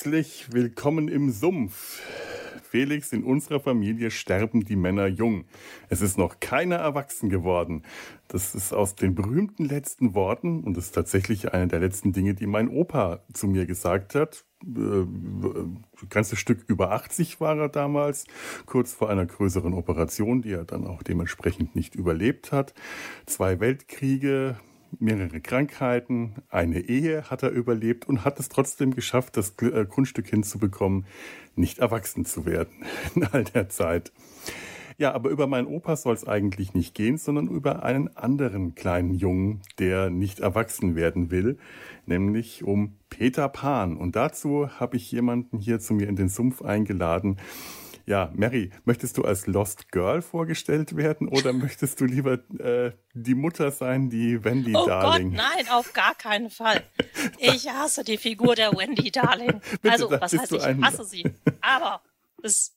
Herzlich willkommen im Sumpf. Felix, in unserer Familie sterben die Männer jung. Es ist noch keiner erwachsen geworden. Das ist aus den berühmten letzten Worten und ist tatsächlich eine der letzten Dinge, die mein Opa zu mir gesagt hat. Ein äh, ganzes Stück über 80 war er damals, kurz vor einer größeren Operation, die er dann auch dementsprechend nicht überlebt hat. Zwei Weltkriege, mehrere Krankheiten, eine Ehe hat er überlebt und hat es trotzdem geschafft, das äh, Grundstück hinzubekommen, nicht erwachsen zu werden in all der Zeit. Ja, aber über meinen Opa soll es eigentlich nicht gehen, sondern über einen anderen kleinen Jungen, der nicht erwachsen werden will, nämlich um Peter Pan. Und dazu habe ich jemanden hier zu mir in den Sumpf eingeladen, ja, Mary, möchtest du als Lost Girl vorgestellt werden oder möchtest du lieber äh, die Mutter sein, die Wendy oh Darling? Oh Gott, nein, auf gar keinen Fall. Ich hasse die Figur der Wendy Darling. Bitte, also, was heißt ich hasse sie? Aber es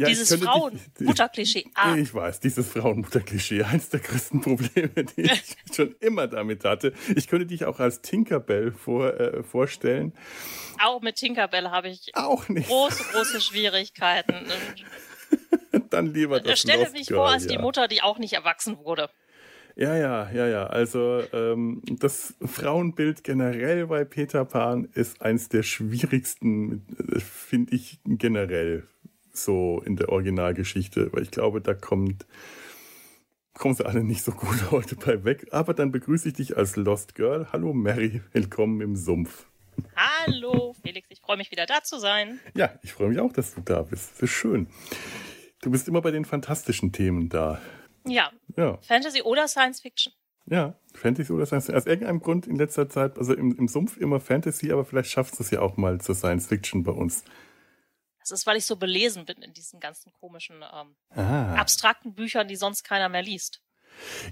ja, dieses Frauenmutterklischee. Ah. Ich weiß, dieses Frauenmutterklischee, eins der größten Probleme, die ich schon immer damit hatte. Ich könnte dich auch als Tinkerbell vor, äh, vorstellen. Auch mit Tinkerbell habe ich auch nicht. große, große Schwierigkeiten. Dann lieber das Stelle Lost mich vor als ja. die Mutter, die auch nicht erwachsen wurde. Ja, ja, ja, ja. Also ähm, das Frauenbild generell bei Peter Pan ist eins der schwierigsten, äh, finde ich generell so in der Originalgeschichte, weil ich glaube, da kommt kommen sie alle nicht so gut heute bei weg. Aber dann begrüße ich dich als Lost Girl. Hallo Mary, willkommen im Sumpf. Hallo Felix, ich freue mich wieder da zu sein. Ja, ich freue mich auch, dass du da bist. Das ist schön. Du bist immer bei den fantastischen Themen da. Ja. ja. Fantasy oder Science Fiction. Ja, Fantasy oder Science Fiction. Aus irgendeinem Grund in letzter Zeit, also im, im Sumpf immer Fantasy, aber vielleicht schaffst du es ja auch mal zur Science Fiction bei uns. Das ist, weil ich so belesen bin in diesen ganzen komischen, ähm, ah. abstrakten Büchern, die sonst keiner mehr liest.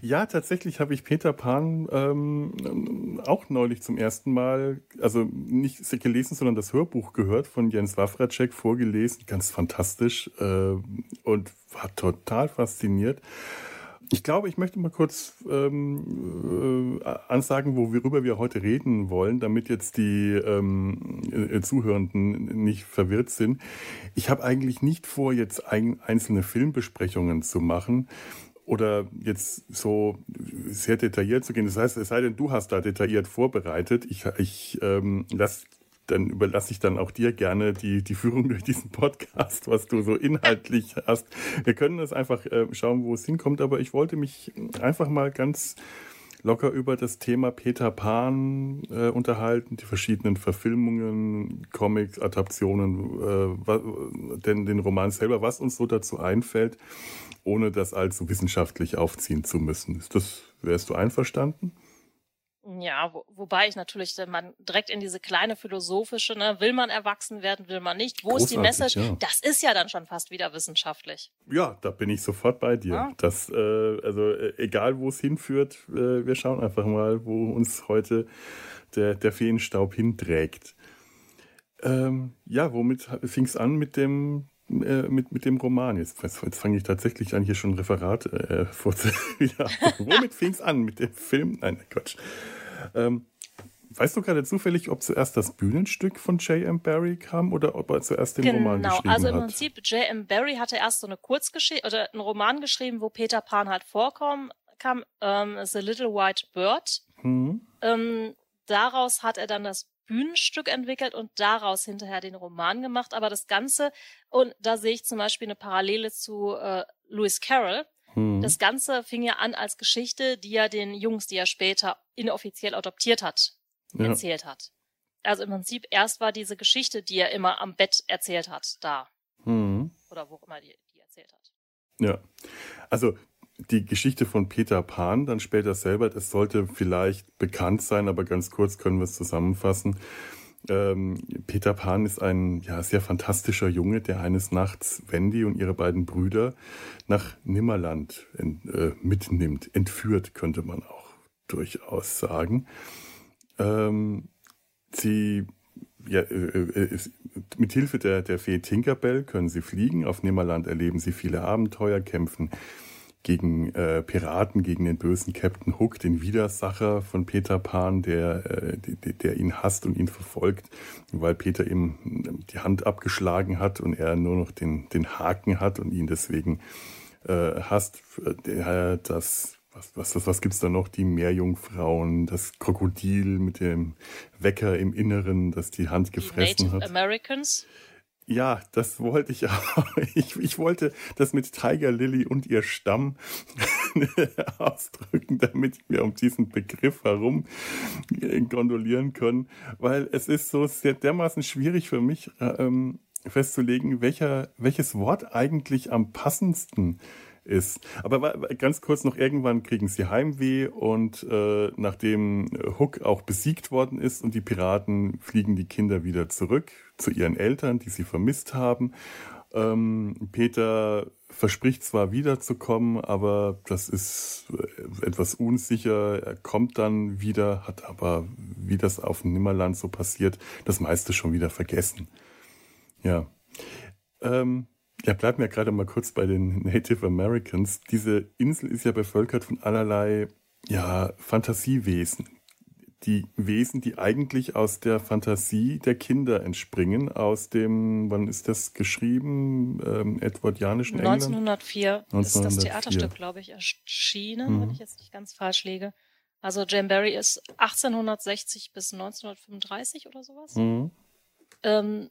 Ja, tatsächlich habe ich Peter Pan ähm, auch neulich zum ersten Mal, also nicht gelesen, sondern das Hörbuch gehört von Jens Wawracek vorgelesen, ganz fantastisch äh, und war total fasziniert. Ich glaube, ich möchte mal kurz ähm, äh, ansagen, worüber wir heute reden wollen, damit jetzt die ähm, äh, Zuhörenden nicht verwirrt sind. Ich habe eigentlich nicht vor, jetzt ein, einzelne Filmbesprechungen zu machen oder jetzt so sehr detailliert zu gehen. Das heißt, es sei denn, du hast da detailliert vorbereitet. Ich, ich ähm, lasse dann überlasse ich dann auch dir gerne die, die Führung durch diesen Podcast, was du so inhaltlich hast. Wir können das einfach äh, schauen, wo es hinkommt, aber ich wollte mich einfach mal ganz locker über das Thema Peter Pan äh, unterhalten, die verschiedenen Verfilmungen, Comics, Adaptionen, äh, denn den Roman selber, was uns so dazu einfällt, ohne das allzu wissenschaftlich aufziehen zu müssen. Ist das, wärst du einverstanden? Ja, wo, wobei ich natürlich man direkt in diese kleine philosophische, ne, will man erwachsen werden, will man nicht, wo Großartig, ist die Message? Ja. Das ist ja dann schon fast wieder wissenschaftlich. Ja, da bin ich sofort bei dir. Ja. Das, äh, also äh, egal wo es hinführt, äh, wir schauen einfach mal, wo uns heute der, der Feenstaub hinträgt. Ähm, ja, womit fing es an mit dem äh, mit, mit dem Roman. Jetzt, jetzt fange ich tatsächlich an, hier schon ein Referat äh, vorzunehmen. Womit fing es an? Mit dem Film? Nein, Quatsch. Ähm, weißt du gerade zufällig, ob zuerst das Bühnenstück von J.M. Barry kam oder ob er zuerst den genau, Roman geschrieben hat? Genau, also im? Prinzip, J.M. Barry hatte erst so eine Kurzgeschichte oder einen Roman geschrieben, wo Peter Pan halt vorkommt, kam ähm, The Little White Bird. Mhm. Ähm, daraus hat er dann das Bühnenstück entwickelt und daraus hinterher den Roman gemacht. Aber das Ganze, und da sehe ich zum Beispiel eine Parallele zu äh, Lewis Carroll, Mhm. Das Ganze fing ja an als Geschichte, die er den Jungs, die er später inoffiziell adoptiert hat, ja. erzählt hat. Also im Prinzip erst war diese Geschichte, die er immer am Bett erzählt hat, da. Mhm. Oder wo auch immer die, die erzählt hat. Ja. Also die Geschichte von Peter Pan dann später selber, das sollte vielleicht bekannt sein, aber ganz kurz können wir es zusammenfassen. Ähm, Peter Pan ist ein ja, sehr fantastischer Junge, der eines Nachts Wendy und ihre beiden Brüder nach Nimmerland ent, äh, mitnimmt. Entführt, könnte man auch durchaus sagen. Ähm, sie, ja, äh, äh, mit Hilfe der, der Fee Tinkerbell können sie fliegen. Auf Nimmerland erleben sie viele Abenteuer, kämpfen gegen äh, Piraten, gegen den bösen Captain Hook, den Widersacher von Peter Pan, der, äh, der, der ihn hasst und ihn verfolgt, weil Peter ihm die Hand abgeschlagen hat und er nur noch den, den Haken hat und ihn deswegen äh, hasst. Der, das was, was, was, was gibt's da noch? Die Meerjungfrauen, das Krokodil mit dem Wecker im Inneren, das die Hand gefressen Native hat. Americans? Ja, das wollte ich auch. Ich, ich wollte das mit Tiger Lily und ihr Stamm ausdrücken, damit wir um diesen Begriff herum gondolieren können, weil es ist so sehr dermaßen schwierig für mich ähm, festzulegen, welcher, welches Wort eigentlich am passendsten ist. Aber ganz kurz noch, irgendwann kriegen sie Heimweh und äh, nachdem Hook auch besiegt worden ist und die Piraten fliegen die Kinder wieder zurück zu ihren Eltern, die sie vermisst haben. Ähm, Peter verspricht zwar wiederzukommen, aber das ist äh, etwas unsicher. Er kommt dann wieder, hat aber, wie das auf dem Nimmerland so passiert, das meiste schon wieder vergessen. Ja. Ähm, ja, bleiben wir gerade mal kurz bei den Native Americans. Diese Insel ist ja bevölkert von allerlei ja, Fantasiewesen. Die Wesen, die eigentlich aus der Fantasie der Kinder entspringen, aus dem, wann ist das geschrieben, ähm, Edwardianischen 1904, England? 1904 ist das Theaterstück, glaube ich, erschienen, mhm. wenn ich jetzt nicht ganz falsch liege. Also Jane Barry ist 1860 bis 1935 oder sowas. Mhm. Ähm,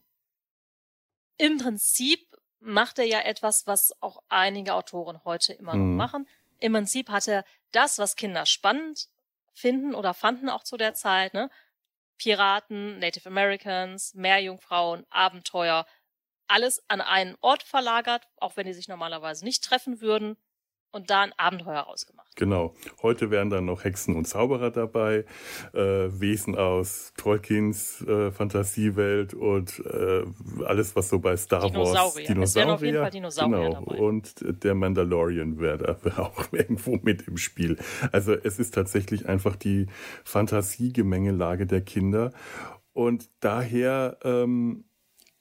Im Prinzip macht er ja etwas, was auch einige Autoren heute immer noch mhm. machen. Im Prinzip hat er das, was Kinder spannend finden oder fanden auch zu der Zeit, ne? Piraten, Native Americans, Meerjungfrauen, Abenteuer, alles an einen Ort verlagert, auch wenn die sich normalerweise nicht treffen würden und da ein Abenteuer ausgemacht. Genau. Heute wären dann noch Hexen und Zauberer dabei, äh, Wesen aus Tolkiens äh, Fantasiewelt und äh, alles, was so bei Star Dinosaurier. Wars Dinosaurier. Auf jeden Fall Dinosaurier genau. dabei. Und der Mandalorian wäre da auch irgendwo mit im Spiel. Also es ist tatsächlich einfach die Fantasiegemengelage der Kinder. Und daher ähm,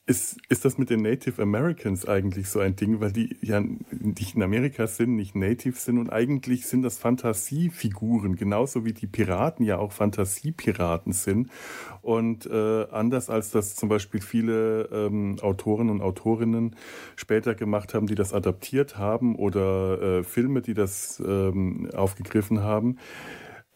ist, ist das mit den Native Americans eigentlich so ein Ding, weil die ja nicht in Amerika sind, nicht Native sind und eigentlich sind das Fantasiefiguren, genauso wie die Piraten ja auch Fantasiepiraten sind. Und äh, anders als das zum Beispiel viele ähm, Autoren und Autorinnen später gemacht haben, die das adaptiert haben oder äh, Filme, die das ähm, aufgegriffen haben,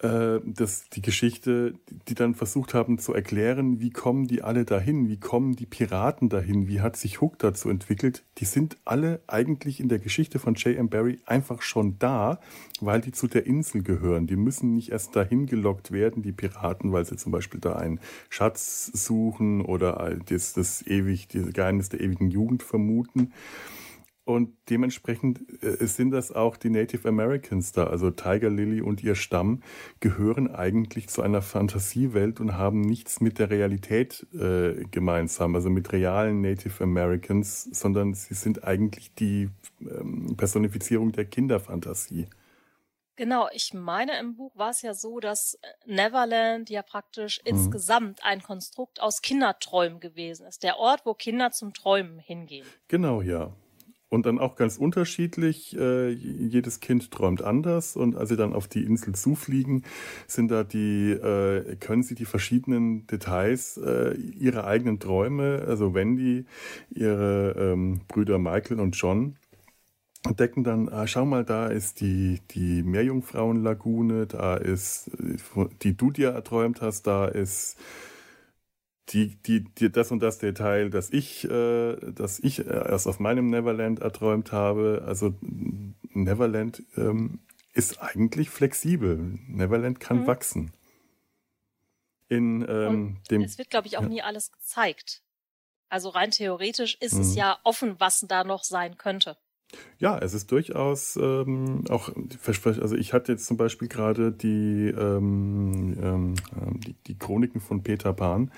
äh, das, die Geschichte, die dann versucht haben zu erklären, wie kommen die alle dahin, wie kommen die Piraten dahin, wie hat sich Hook dazu entwickelt, die sind alle eigentlich in der Geschichte von J.M. Barry einfach schon da, weil die zu der Insel gehören. Die müssen nicht erst dahin gelockt werden, die Piraten, weil sie zum Beispiel da einen Schatz suchen oder das, das ewig, das Geheimnis der ewigen Jugend vermuten. Und dementsprechend äh, sind das auch die Native Americans da, also Tiger Lily und ihr Stamm, gehören eigentlich zu einer Fantasiewelt und haben nichts mit der Realität äh, gemeinsam, also mit realen Native Americans, sondern sie sind eigentlich die ähm, Personifizierung der Kinderfantasie. Genau, ich meine, im Buch war es ja so, dass äh, Neverland ja praktisch mhm. insgesamt ein Konstrukt aus Kinderträumen gewesen ist. Der Ort, wo Kinder zum Träumen hingehen. Genau, ja. Und dann auch ganz unterschiedlich. Äh, jedes Kind träumt anders. Und als sie dann auf die Insel zufliegen, sind da die, äh, können sie die verschiedenen Details äh, ihrer eigenen Träume, also Wendy, ihre ähm, Brüder Michael und John, entdecken dann, ah, schau mal, da ist die, die Meerjungfrauenlagune, da ist, äh, die du dir erträumt hast, da ist die, die, die, das und das Detail, das ich, äh, das ich erst auf meinem Neverland erträumt habe. Also Neverland ähm, ist eigentlich flexibel. Neverland kann mhm. wachsen. In ähm, dem. Es wird, glaube ich, auch ja. nie alles gezeigt. Also rein theoretisch ist mhm. es ja offen, was da noch sein könnte. Ja, es ist durchaus ähm, auch, also ich hatte jetzt zum Beispiel gerade die, ähm, ähm, die, die Chroniken von Peter Pan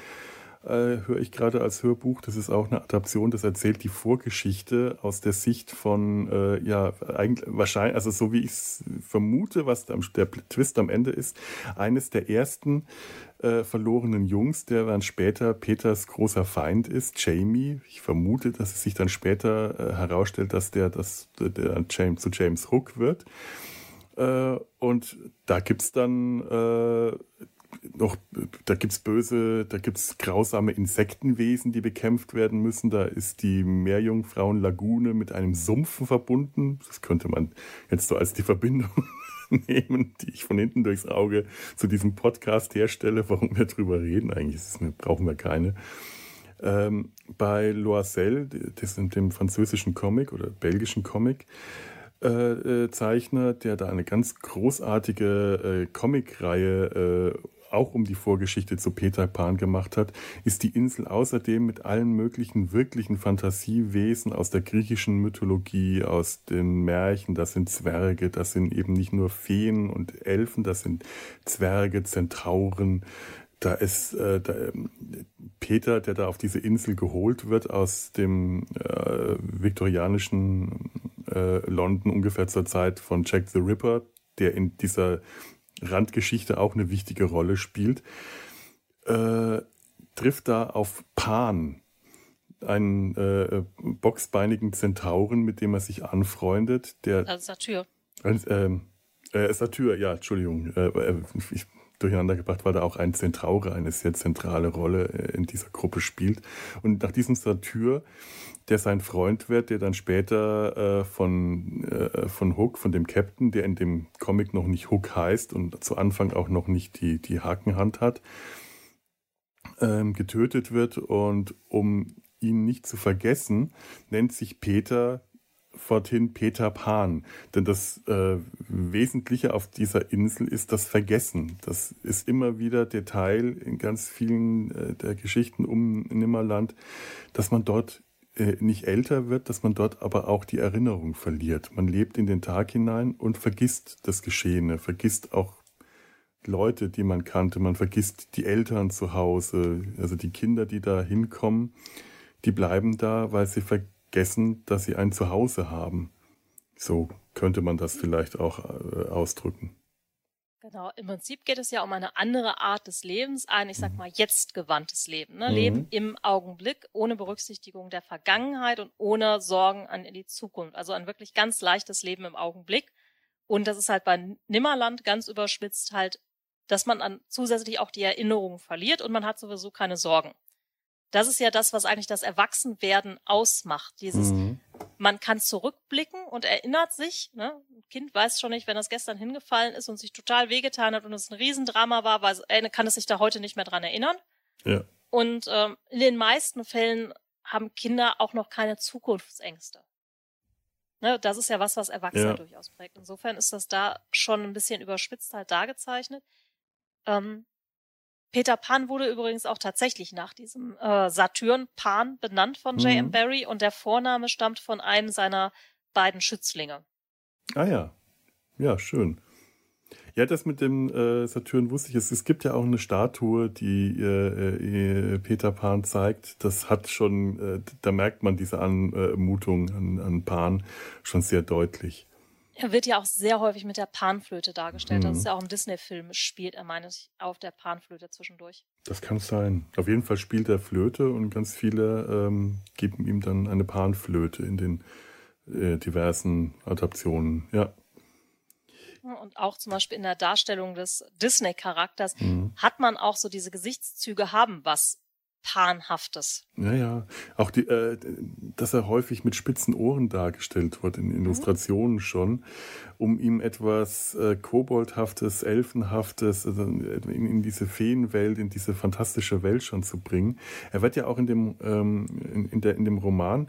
äh, höre ich gerade als Hörbuch. Das ist auch eine Adaption, das erzählt die Vorgeschichte aus der Sicht von, äh, ja, eigentlich wahrscheinlich, also so wie ich es vermute, was der, der Twist am Ende ist, eines der ersten äh, verlorenen Jungs, der dann später Peters großer Feind ist, Jamie. Ich vermute, dass es sich dann später äh, herausstellt, dass der, das, der James, zu James Hook wird. Äh, und da gibt es dann äh, noch, da gibt's böse, da gibt's grausame Insektenwesen, die bekämpft werden müssen. Da ist die Meerjungfrauenlagune mit einem Sumpf verbunden. Das könnte man jetzt so als die Verbindung nehmen, die ich von hinten durchs Auge zu diesem Podcast herstelle, warum wir drüber reden. Eigentlich brauchen wir keine. Ähm, bei Loisel, das ist dem französischen Comic oder belgischen Comic, äh, äh, Zeichner, der da eine ganz großartige äh, Comicreihe äh, auch um die Vorgeschichte zu Peter Pan gemacht hat, ist die Insel außerdem mit allen möglichen wirklichen Fantasiewesen aus der griechischen Mythologie, aus den Märchen, das sind Zwerge, das sind eben nicht nur Feen und Elfen, das sind Zwerge, Zentauren, da ist äh, da, Peter, der da auf diese Insel geholt wird aus dem äh, viktorianischen äh, London ungefähr zur Zeit von Jack the Ripper, der in dieser Randgeschichte auch eine wichtige Rolle spielt, äh, trifft da auf Pan, einen äh, boxbeinigen Zentauren, mit dem er sich anfreundet. Der, also Satyr. Äh, äh, Satyr, ja, Entschuldigung. Äh, äh, ich, durcheinander gebracht, weil da auch ein Zentraure eine sehr zentrale Rolle äh, in dieser Gruppe spielt. Und nach diesem Satyr der sein Freund wird, der dann später äh, von, äh, von Hook, von dem Captain, der in dem Comic noch nicht Hook heißt und zu Anfang auch noch nicht die, die Hakenhand hat, ähm, getötet wird. Und um ihn nicht zu vergessen, nennt sich Peter forthin Peter Pan. Denn das äh, Wesentliche auf dieser Insel ist das Vergessen. Das ist immer wieder der Teil in ganz vielen äh, der Geschichten um Nimmerland, dass man dort äh, nicht älter wird, dass man dort aber auch die Erinnerung verliert. Man lebt in den Tag hinein und vergisst das Geschehene, vergisst auch Leute, die man kannte, man vergisst die Eltern zu Hause, also die Kinder, die da hinkommen, die bleiben da, weil sie vergessen, dass sie ein Zuhause haben. So könnte man das vielleicht auch äh, ausdrücken. Genau, im Prinzip geht es ja um eine andere Art des Lebens, ein, ich sag mal, jetzt gewandtes Leben. Ne? Mhm. Leben im Augenblick, ohne Berücksichtigung der Vergangenheit und ohne Sorgen an die Zukunft. Also ein wirklich ganz leichtes Leben im Augenblick. Und das ist halt bei Nimmerland ganz überspitzt halt, dass man dann zusätzlich auch die Erinnerung verliert und man hat sowieso keine Sorgen. Das ist ja das, was eigentlich das Erwachsenwerden ausmacht. Dieses, mhm. man kann zurückblicken und erinnert sich, ne? Ein Kind weiß schon nicht, wenn es gestern hingefallen ist und sich total wehgetan hat und es ein Riesendrama war, weil, ey, kann es sich da heute nicht mehr dran erinnern. Ja. Und ähm, in den meisten Fällen haben Kinder auch noch keine Zukunftsängste. Ne, das ist ja was, was Erwachsene ja. durchaus prägt. Insofern ist das da schon ein bisschen überspitzt halt dargezeichnet. Ähm, Peter Pan wurde übrigens auch tatsächlich nach diesem äh, Saturn Pan benannt von J.M. Mhm. Barry und der Vorname stammt von einem seiner beiden Schützlinge. Ah ja, ja, schön. Ja, das mit dem äh, Saturn wusste ich. Es, es gibt ja auch eine Statue, die äh, äh, Peter Pan zeigt. Das hat schon, äh, da merkt man diese Anmutung an, an Pan schon sehr deutlich. Er wird ja auch sehr häufig mit der Panflöte dargestellt. Mhm. Das ist ja auch im Disney-Film, spielt er, meine ich, auf der Panflöte zwischendurch. Das kann sein. Auf jeden Fall spielt er Flöte und ganz viele ähm, geben ihm dann eine Panflöte in den äh, diversen Adaptionen. Ja. Und auch zum Beispiel in der Darstellung des Disney-Charakters mhm. hat man auch so diese Gesichtszüge haben was Panhaftes. Ja, ja. Auch die, äh, dass er häufig mit spitzen Ohren dargestellt wird in Illustrationen mhm. schon, um ihm etwas äh, Koboldhaftes, Elfenhaftes also in, in, diese Feenwelt, in diese fantastische Welt schon zu bringen. Er wird ja auch in dem, ähm, in, in, der, in dem Roman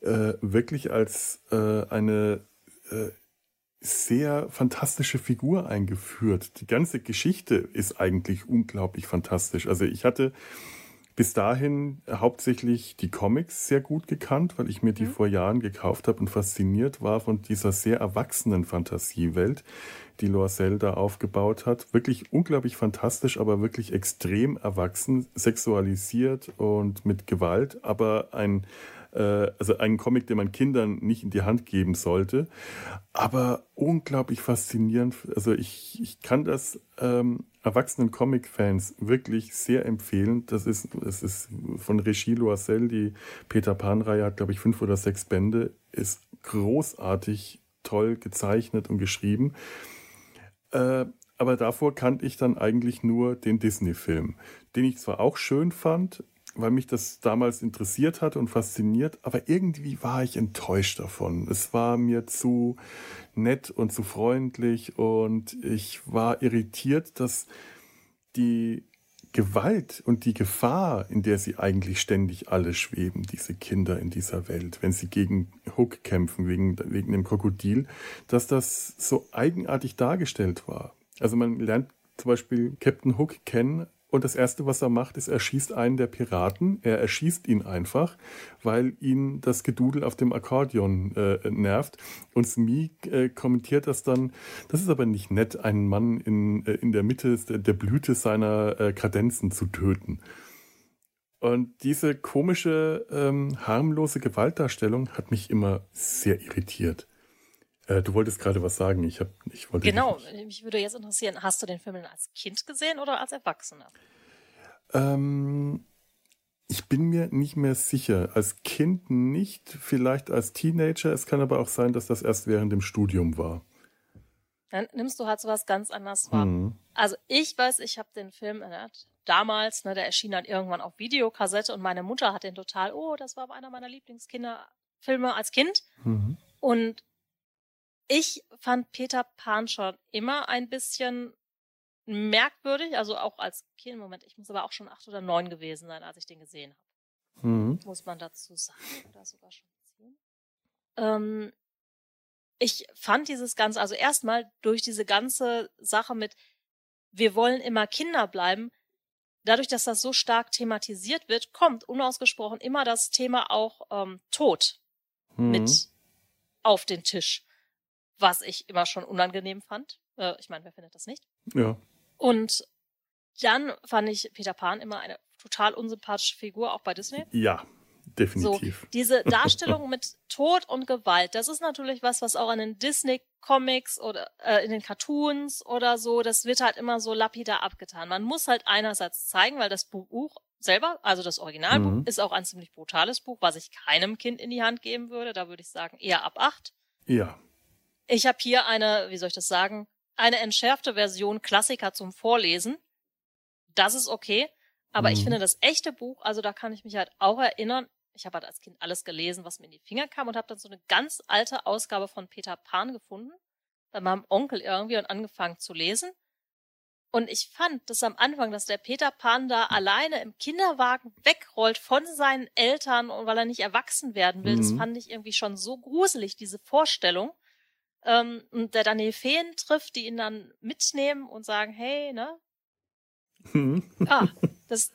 äh, wirklich als äh, eine äh, sehr fantastische Figur eingeführt. Die ganze Geschichte ist eigentlich unglaublich fantastisch. Also ich hatte bis dahin hauptsächlich die Comics sehr gut gekannt, weil ich mir die mhm. vor Jahren gekauft habe und fasziniert war von dieser sehr erwachsenen Fantasiewelt, die Loisel da aufgebaut hat. Wirklich unglaublich fantastisch, aber wirklich extrem erwachsen, sexualisiert und mit Gewalt, aber ein also ein Comic, den man Kindern nicht in die Hand geben sollte. Aber unglaublich faszinierend. Also ich, ich kann das ähm, erwachsenen Comic-Fans wirklich sehr empfehlen. Das ist, das ist von Regie Loisel, die Peter Pan-Reihe hat, glaube ich, fünf oder sechs Bände, ist großartig, toll gezeichnet und geschrieben. Äh, aber davor kannte ich dann eigentlich nur den Disney-Film, den ich zwar auch schön fand, weil mich das damals interessiert hat und fasziniert, aber irgendwie war ich enttäuscht davon. Es war mir zu nett und zu freundlich und ich war irritiert, dass die Gewalt und die Gefahr, in der sie eigentlich ständig alle schweben, diese Kinder in dieser Welt, wenn sie gegen Hook kämpfen, wegen, wegen dem Krokodil, dass das so eigenartig dargestellt war. Also man lernt zum Beispiel Captain Hook kennen und das Erste, was er macht, ist, er schießt einen der Piraten. Er erschießt ihn einfach, weil ihn das Gedudel auf dem Akkordeon äh, nervt. Und Smee äh, kommentiert das dann, das ist aber nicht nett, einen Mann in, äh, in der Mitte der, Blüte seiner äh, Kadenzen zu töten. Und diese komische, ähm, harmlose Gewaltdarstellung hat mich immer sehr irritiert. Äh, du wolltest gerade was sagen. Ich, hab, ich wollte. Genau, mich würde jetzt interessieren, hast du den Film als Kind gesehen oder als Erwachsener? Ähm, ich bin mir nicht mehr sicher. Als Kind nicht, vielleicht als Teenager. Es kann aber auch sein, dass das erst während dem Studium war. Dann nimmst du halt sowas ganz anders wahr. Mhm. Also ich weiß, ich habe den Film äh, damals, ne, der erschien dann irgendwann auf Videokassette und meine Mutter hat den total, oh, das war einer meiner Lieblingskinderfilme als Kind. Mhm. Und ich fand Peter Pan schon immer ein bisschen merkwürdig, also auch als Kind. Moment, ich muss aber auch schon acht oder neun gewesen sein, als ich den gesehen habe. Mhm. Muss man dazu sagen, oder sogar schon zehn. Ähm, ich fand dieses Ganze, also erstmal durch diese ganze Sache mit, wir wollen immer Kinder bleiben, dadurch, dass das so stark thematisiert wird, kommt unausgesprochen immer das Thema auch ähm, Tod mhm. mit auf den Tisch was ich immer schon unangenehm fand. Äh, ich meine, wer findet das nicht? Ja. Und dann fand ich Peter Pan immer eine total unsympathische Figur, auch bei Disney. Ja, definitiv. So, diese Darstellung mit Tod und Gewalt, das ist natürlich was, was auch in den Disney-Comics oder äh, in den Cartoons oder so, das wird halt immer so lapidar abgetan. Man muss halt einerseits zeigen, weil das Buch selber, also das Originalbuch, mhm. ist auch ein ziemlich brutales Buch, was ich keinem Kind in die Hand geben würde. Da würde ich sagen, eher ab acht. Ja. Ich habe hier eine, wie soll ich das sagen, eine entschärfte Version Klassiker zum Vorlesen. Das ist okay. Aber mhm. ich finde das echte Buch, also da kann ich mich halt auch erinnern, ich habe halt als Kind alles gelesen, was mir in die Finger kam und habe dann so eine ganz alte Ausgabe von Peter Pan gefunden, bei meinem Onkel irgendwie und angefangen zu lesen. Und ich fand dass am Anfang, dass der Peter Pan da alleine im Kinderwagen wegrollt von seinen Eltern und weil er nicht erwachsen werden will, mhm. das fand ich irgendwie schon so gruselig, diese Vorstellung ähm, und der dann die Feen trifft, die ihn dann mitnehmen und sagen, hey, ne? Mhm. Ah, das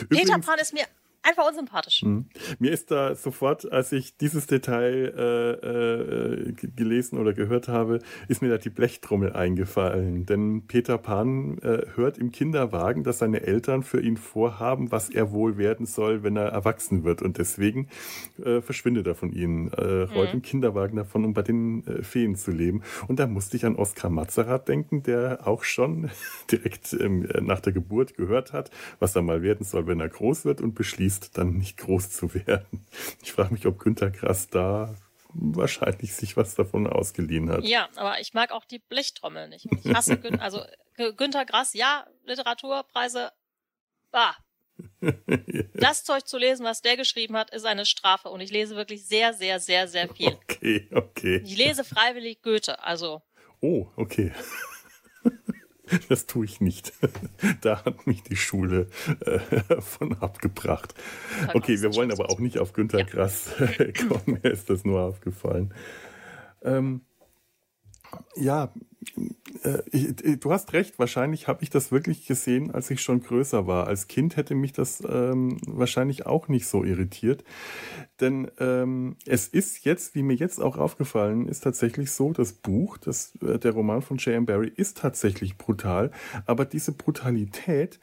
Übrigens, Peter Pan ist mir einfach unsympathisch. Mhm. Mir ist da sofort, als ich dieses Detail äh, äh, gelesen oder gehört habe, ist mir da die Blechtrommel eingefallen. Denn Peter Pan äh, hört im Kinderwagen, dass seine Eltern für ihn vorhaben, was er wohl werden soll, wenn er erwachsen wird. Und deswegen äh, verschwindet er von ihnen, äh, rollt mhm. im Kinderwagen davon, um bei den äh, Feen zu leben. Und da musste ich an Oskar Mazerat denken, der auch schon direkt ähm, nach der Geburt gehört hat, was er mal werden soll, wenn er groß wird und beschließt, beschließt, dann nicht groß zu werden. Ich frage mich, ob Günter Grass da wahrscheinlich sich was davon ausgeliehen hat. Ja, aber ich mag auch die Blechtrommel nicht. Ich hasse Gün also Günter Grass, ja, Literaturpreise, ah. Das Zeug zu lesen, was der geschrieben hat, ist eine Strafe und ich lese wirklich sehr, sehr, sehr, sehr viel. Okay, okay. Ich lese freiwillig Goethe, also. Oh, okay. Das tue ich nicht. Da hat mich die Schule äh, von abgebracht. Okay, wir wollen aber auch nicht auf Günter ja. Grass kommen. Mir ist das nur aufgefallen. Ähm, ja, äh, ich, du hast recht, wahrscheinlich habe ich das wirklich gesehen, als ich schon größer war. Als Kind hätte mich das ähm, wahrscheinlich auch nicht so irritiert. Denn ähm, es ist jetzt, wie mir jetzt auch aufgefallen ist, tatsächlich so, das Buch, das, äh, der Roman von J.M. Barrie ist tatsächlich brutal, aber diese Brutalität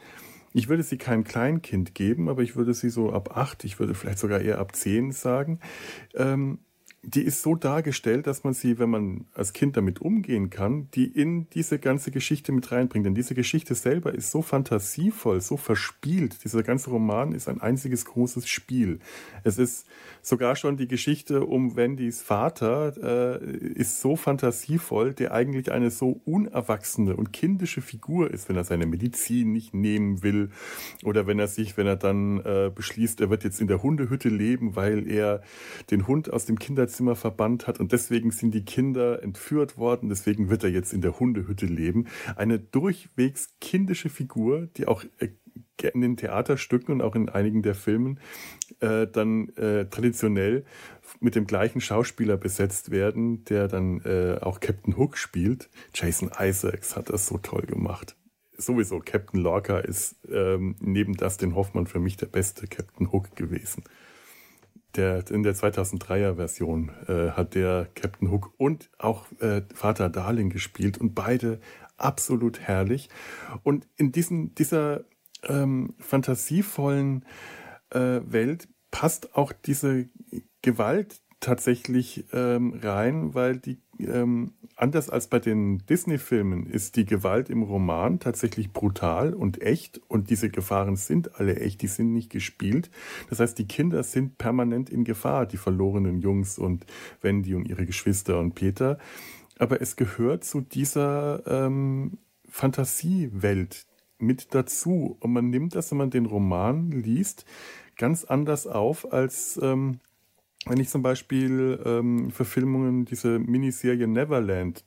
Ich würde sie keinem Kleinkind geben, aber ich würde sie so ab acht, ich würde vielleicht sogar eher ab zehn sagen. Ähm, die ist so dargestellt, dass man sie, wenn man als Kind damit umgehen kann, die in diese ganze Geschichte mit reinbringt. Denn diese Geschichte selber ist so fantasievoll, so verspielt. Dieser ganze Roman ist ein einziges großes Spiel. Es ist sogar schon die Geschichte um Wendys Vater, äh, ist so fantasievoll, der eigentlich eine so unerwachsene und kindische Figur ist, wenn er seine Medizin nicht nehmen will oder wenn er sich, wenn er dann äh, beschließt, er wird jetzt in der Hundehütte leben, weil er den Hund aus dem Kinderzimmer Kinderzimmer verbannt hat und deswegen sind die Kinder entführt worden, deswegen wird er jetzt in der Hundehütte leben. Eine durchwegs kindische Figur, die auch äh, in den Theaterstücken und auch in einigen der Filmen äh, dann äh, traditionell mit dem gleichen Schauspieler besetzt werden, der dann äh, auch Captain Hook spielt. Jason Isaacs hat das so toll gemacht. Sowieso, Captain Lorca ist ähm, neben Dustin Hoffmann für mich der beste Captain Hook gewesen der, in der 2003er Version äh, hat der Captain Hook und auch äh, Vater Darling gespielt und beide absolut herrlich. Und in diesen, dieser ähm, fantasievollen äh, Welt passt auch diese Gewalt tatsächlich ähm, rein, weil die ähm, anders als bei den Disney-Filmen ist die Gewalt im Roman tatsächlich brutal und echt und diese Gefahren sind alle echt, die sind nicht gespielt. Das heißt, die Kinder sind permanent in Gefahr, die verlorenen Jungs und Wendy und ihre Geschwister und Peter. Aber es gehört zu dieser ähm, Fantasiewelt mit dazu und man nimmt das, wenn man den Roman liest, ganz anders auf als ähm, wenn ich zum Beispiel ähm, Verfilmungen, diese Miniserie Neverland,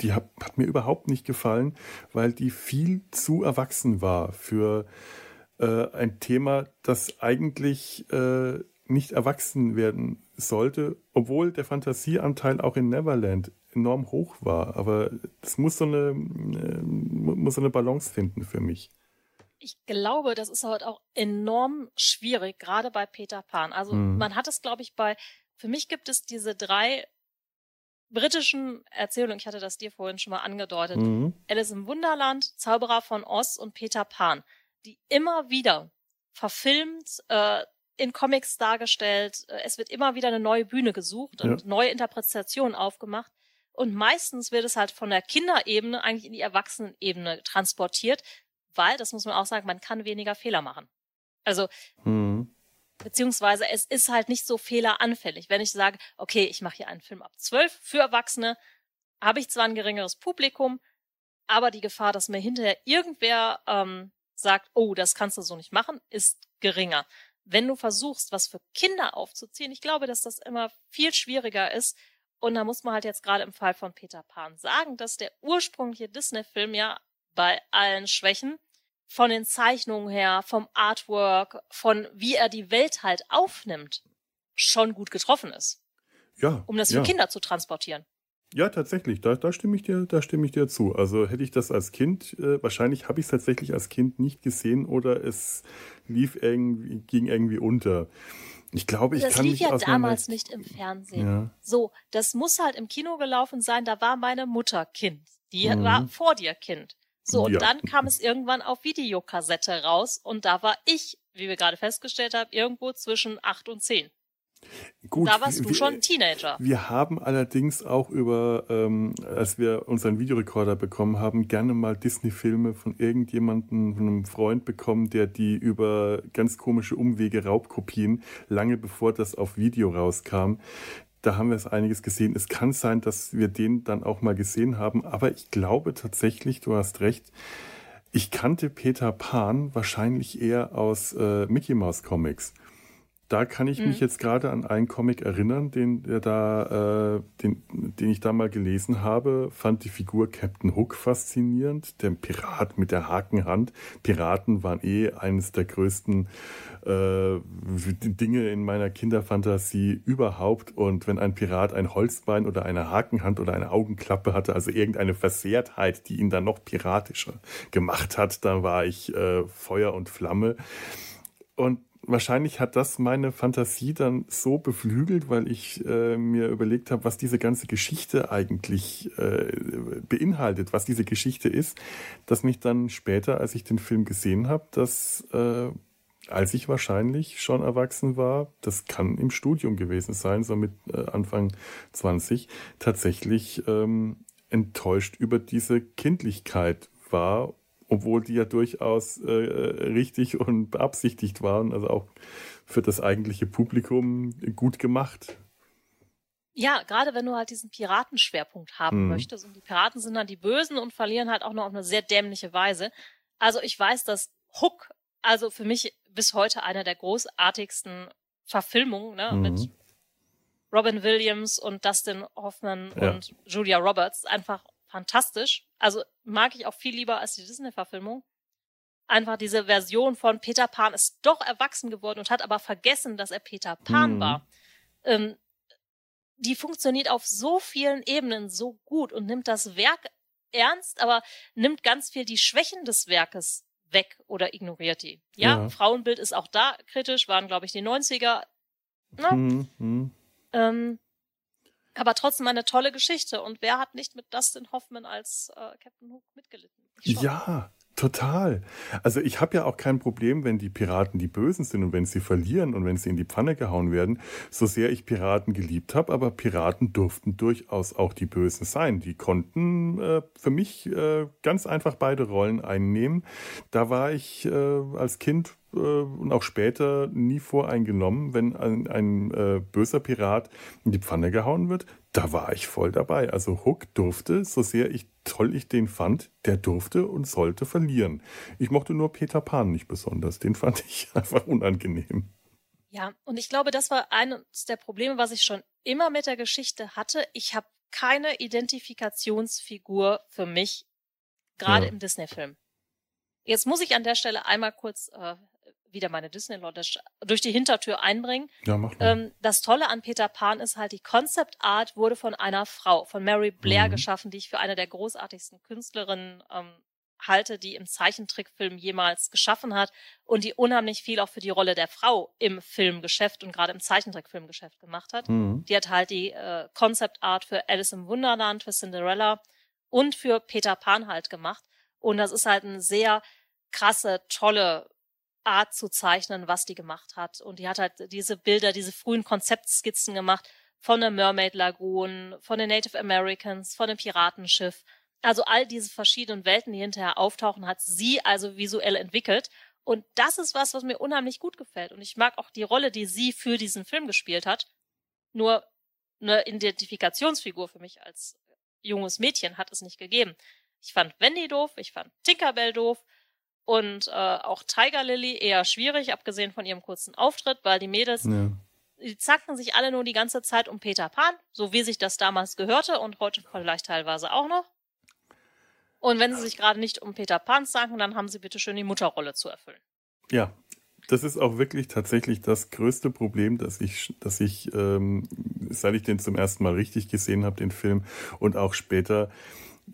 die hat, hat, mir überhaupt nicht gefallen, weil die viel zu erwachsen war für äh, ein Thema, das eigentlich äh, nicht erwachsen werden sollte, obwohl der Fantasieanteil auch in Neverland enorm hoch war. Aber es muss so eine, äh, muss so eine Balance finden für mich ich glaube, das ist halt auch enorm schwierig, gerade bei Peter Pan. Also mhm. man hat es, glaube ich, bei, für mich gibt es diese drei britischen Erzählungen, ich hatte das dir vorhin schon mal angedeutet, mhm. Alice im Wunderland, Zauberer von Oz und Peter Pan, die immer wieder verfilmt, äh, in Comics dargestellt, äh, es wird immer wieder eine neue Bühne gesucht und ja. neue Interpretationen aufgemacht. Und meistens wird es halt von der Kinderebene eigentlich in die Erwachsenenebene transportiert, weil, das muss man auch sagen, man kann weniger Fehler machen. Also, mhm. beziehungsweise es ist halt nicht so fehleranfällig. Wenn ich sage, okay, ich mache hier einen Film ab zwölf für Erwachsene, habe ich zwar ein geringeres Publikum, aber die Gefahr, dass mir hinterher irgendwer ähm, sagt, oh, das kannst du so nicht machen, ist geringer. Wenn du versuchst, was für Kinder aufzuziehen, ich glaube, dass das immer viel schwieriger ist. Und da muss man halt jetzt gerade im Fall von Peter Pan sagen, dass der ursprüngliche Disney-Film ja bei allen Schwächen von den Zeichnungen her, vom Artwork, von wie er die Welt halt aufnimmt, schon gut getroffen ist. Ja. Um das für ja. Kinder zu transportieren. Ja, tatsächlich, da, da stimme ich dir, da stimme ich dir zu. Also hätte ich das als Kind, äh, wahrscheinlich habe ich es tatsächlich als Kind nicht gesehen oder es lief irgendwie, ging irgendwie unter. Ich glaube, ich das kann lief ja damals nicht im Fernsehen. Ja. So, das muss halt im Kino gelaufen sein. Da war meine Mutter Kind. Die mhm. war vor dir Kind. So, und ja. dann kam es irgendwann auf Videokassette raus und da war ich, wie wir gerade festgestellt haben, irgendwo zwischen acht und zehn. Gut, da warst wir, du schon Teenager. Wir haben allerdings auch über, ähm, als wir unseren Videorekorder bekommen haben, gerne mal Disney-Filme von irgendjemandem, von einem Freund bekommen, der die über ganz komische Umwege Raubkopien, lange bevor das auf Video rauskam, da haben wir es einiges gesehen. Es kann sein, dass wir den dann auch mal gesehen haben, aber ich glaube tatsächlich, du hast recht, ich kannte Peter Pan wahrscheinlich eher aus äh, Mickey Mouse Comics da kann ich mhm. mich jetzt gerade an einen Comic erinnern, den, der da, äh, den, den ich da mal gelesen habe. Fand die Figur Captain Hook faszinierend. Der Pirat mit der Hakenhand. Piraten waren eh eines der größten äh, Dinge in meiner Kinderfantasie überhaupt. Und wenn ein Pirat ein Holzbein oder eine Hakenhand oder eine Augenklappe hatte, also irgendeine Versehrtheit, die ihn dann noch piratischer gemacht hat, dann war ich äh, Feuer und Flamme. Und wahrscheinlich hat das meine Fantasie dann so beflügelt, weil ich äh, mir überlegt habe, was diese ganze Geschichte eigentlich äh, beinhaltet, was diese Geschichte ist, dass mich dann später, als ich den Film gesehen habe, dass äh, als ich wahrscheinlich schon erwachsen war, das kann im Studium gewesen sein, so mit äh, Anfang 20, tatsächlich ähm, enttäuscht über diese Kindlichkeit war obwohl die ja durchaus äh, richtig und beabsichtigt waren, also auch für das eigentliche Publikum gut gemacht. Ja, gerade wenn du halt diesen Piratenschwerpunkt haben hm. möchtest und die Piraten sind dann die Bösen und verlieren halt auch noch auf eine sehr dämliche Weise. Also ich weiß, dass Hook, also für mich bis heute einer der großartigsten Verfilmungen, ne, hm. mit Robin Williams und Dustin Hoffman ja. und Julia Roberts einfach fantastisch. Also mag ich auch viel lieber als die Disney-Verfilmung. Einfach diese Version von Peter Pan ist doch erwachsen geworden und hat aber vergessen, dass er Peter Pan mhm. war. Ähm, die funktioniert auf so vielen Ebenen so gut und nimmt das Werk ernst, aber nimmt ganz viel die Schwächen des Werkes weg oder ignoriert die. Ja, ja. Frauenbild ist auch da kritisch, waren, glaube ich, die 90er. Ne? Mhm. mhm. Ähm, aber trotzdem eine tolle Geschichte. Und wer hat nicht mit Dustin Hoffman als äh, Captain Hook mitgelitten? Ja, total. Also ich habe ja auch kein Problem, wenn die Piraten die Bösen sind und wenn sie verlieren und wenn sie in die Pfanne gehauen werden, so sehr ich Piraten geliebt habe, aber Piraten durften durchaus auch die Bösen sein. Die konnten äh, für mich äh, ganz einfach beide Rollen einnehmen. Da war ich äh, als Kind äh, und auch später nie voreingenommen, wenn ein, ein äh, böser Pirat in die Pfanne gehauen wird. Da war ich voll dabei. Also Hook durfte, so sehr ich toll ich den fand, der durfte und sollte verlieren. Ich mochte nur Peter Pan nicht besonders. Den fand ich einfach unangenehm. Ja, und ich glaube, das war eines der Probleme, was ich schon immer mit der Geschichte hatte. Ich habe keine Identifikationsfigur für mich, gerade ja. im Disney-Film. Jetzt muss ich an der Stelle einmal kurz äh, wieder meine Disney-Leute durch die Hintertür einbringen. Ja, mach mal. Ähm, das Tolle an Peter Pan ist halt, die Concept Art wurde von einer Frau, von Mary Blair mhm. geschaffen, die ich für eine der großartigsten Künstlerinnen ähm, halte, die im Zeichentrickfilm jemals geschaffen hat und die unheimlich viel auch für die Rolle der Frau im Filmgeschäft und gerade im Zeichentrickfilmgeschäft gemacht hat. Mhm. Die hat halt die äh, Concept Art für Alice im Wunderland, für Cinderella und für Peter Pan halt gemacht. Und das ist halt eine sehr krasse, tolle Art zu zeichnen, was die gemacht hat. Und die hat halt diese Bilder, diese frühen Konzeptskizzen gemacht von der Mermaid Lagoon, von den Native Americans, von dem Piratenschiff. Also all diese verschiedenen Welten, die hinterher auftauchen, hat sie also visuell entwickelt. Und das ist was, was mir unheimlich gut gefällt. Und ich mag auch die Rolle, die sie für diesen Film gespielt hat. Nur eine Identifikationsfigur für mich als junges Mädchen hat es nicht gegeben. Ich fand Wendy doof, ich fand Tinkerbell doof, und äh, auch Tiger Lily eher schwierig, abgesehen von ihrem kurzen Auftritt, weil die Mädels, ja. die zacken sich alle nur die ganze Zeit um Peter Pan, so wie sich das damals gehörte und heute vielleicht teilweise auch noch. Und wenn sie sich gerade nicht um Peter Pan zanken, dann haben sie bitte schön die Mutterrolle zu erfüllen. Ja, das ist auch wirklich tatsächlich das größte Problem, dass ich, dass ich, ähm, seit ich den zum ersten Mal richtig gesehen habe, den Film, und auch später,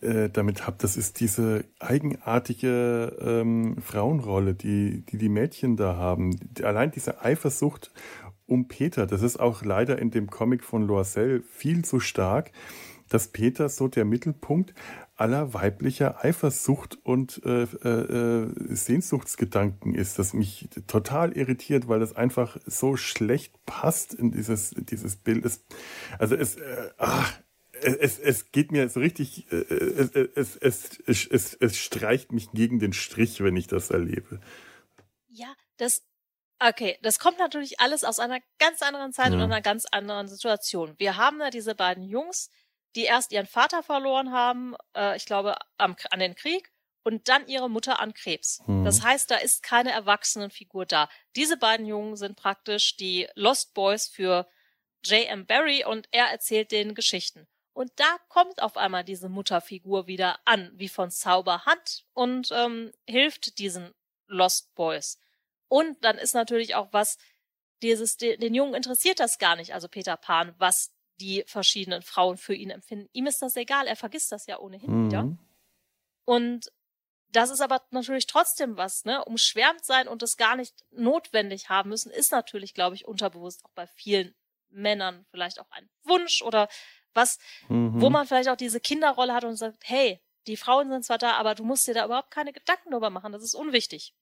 äh, damit habe, das ist diese eigenartige ähm, Frauenrolle, die, die die Mädchen da haben. Allein diese Eifersucht um Peter, das ist auch leider in dem Comic von Loisel viel zu stark, dass Peter so der Mittelpunkt aller weiblicher Eifersucht und äh, äh, Sehnsuchtsgedanken ist, das mich total irritiert, weil das einfach so schlecht passt in dieses, dieses Bild. Es, also es, äh, ach, es, es geht mir so richtig, äh, es, es, es, es, es, es streicht mich gegen den Strich, wenn ich das erlebe. Ja, das, okay, das kommt natürlich alles aus einer ganz anderen Zeit ja. und einer ganz anderen Situation. Wir haben ja diese beiden Jungs, die erst ihren Vater verloren haben, äh, ich glaube, am, an den Krieg und dann ihre Mutter an Krebs. Mhm. Das heißt, da ist keine Erwachsenenfigur da. Diese beiden Jungen sind praktisch die Lost Boys für J.M. Barry und er erzählt denen Geschichten. Und da kommt auf einmal diese Mutterfigur wieder an, wie von Zauberhand und ähm, hilft diesen Lost Boys. Und dann ist natürlich auch was, dieses, den Jungen interessiert das gar nicht, also Peter Pan, was die verschiedenen Frauen für ihn empfinden. Ihm ist das egal, er vergisst das ja ohnehin mhm. wieder. Und das ist aber natürlich trotzdem was, ne? Umschwärmt sein und das gar nicht notwendig haben müssen, ist natürlich, glaube ich, unterbewusst auch bei vielen Männern vielleicht auch ein Wunsch oder was, mhm. wo man vielleicht auch diese Kinderrolle hat und sagt, hey, die Frauen sind zwar da, aber du musst dir da überhaupt keine Gedanken drüber machen, das ist unwichtig.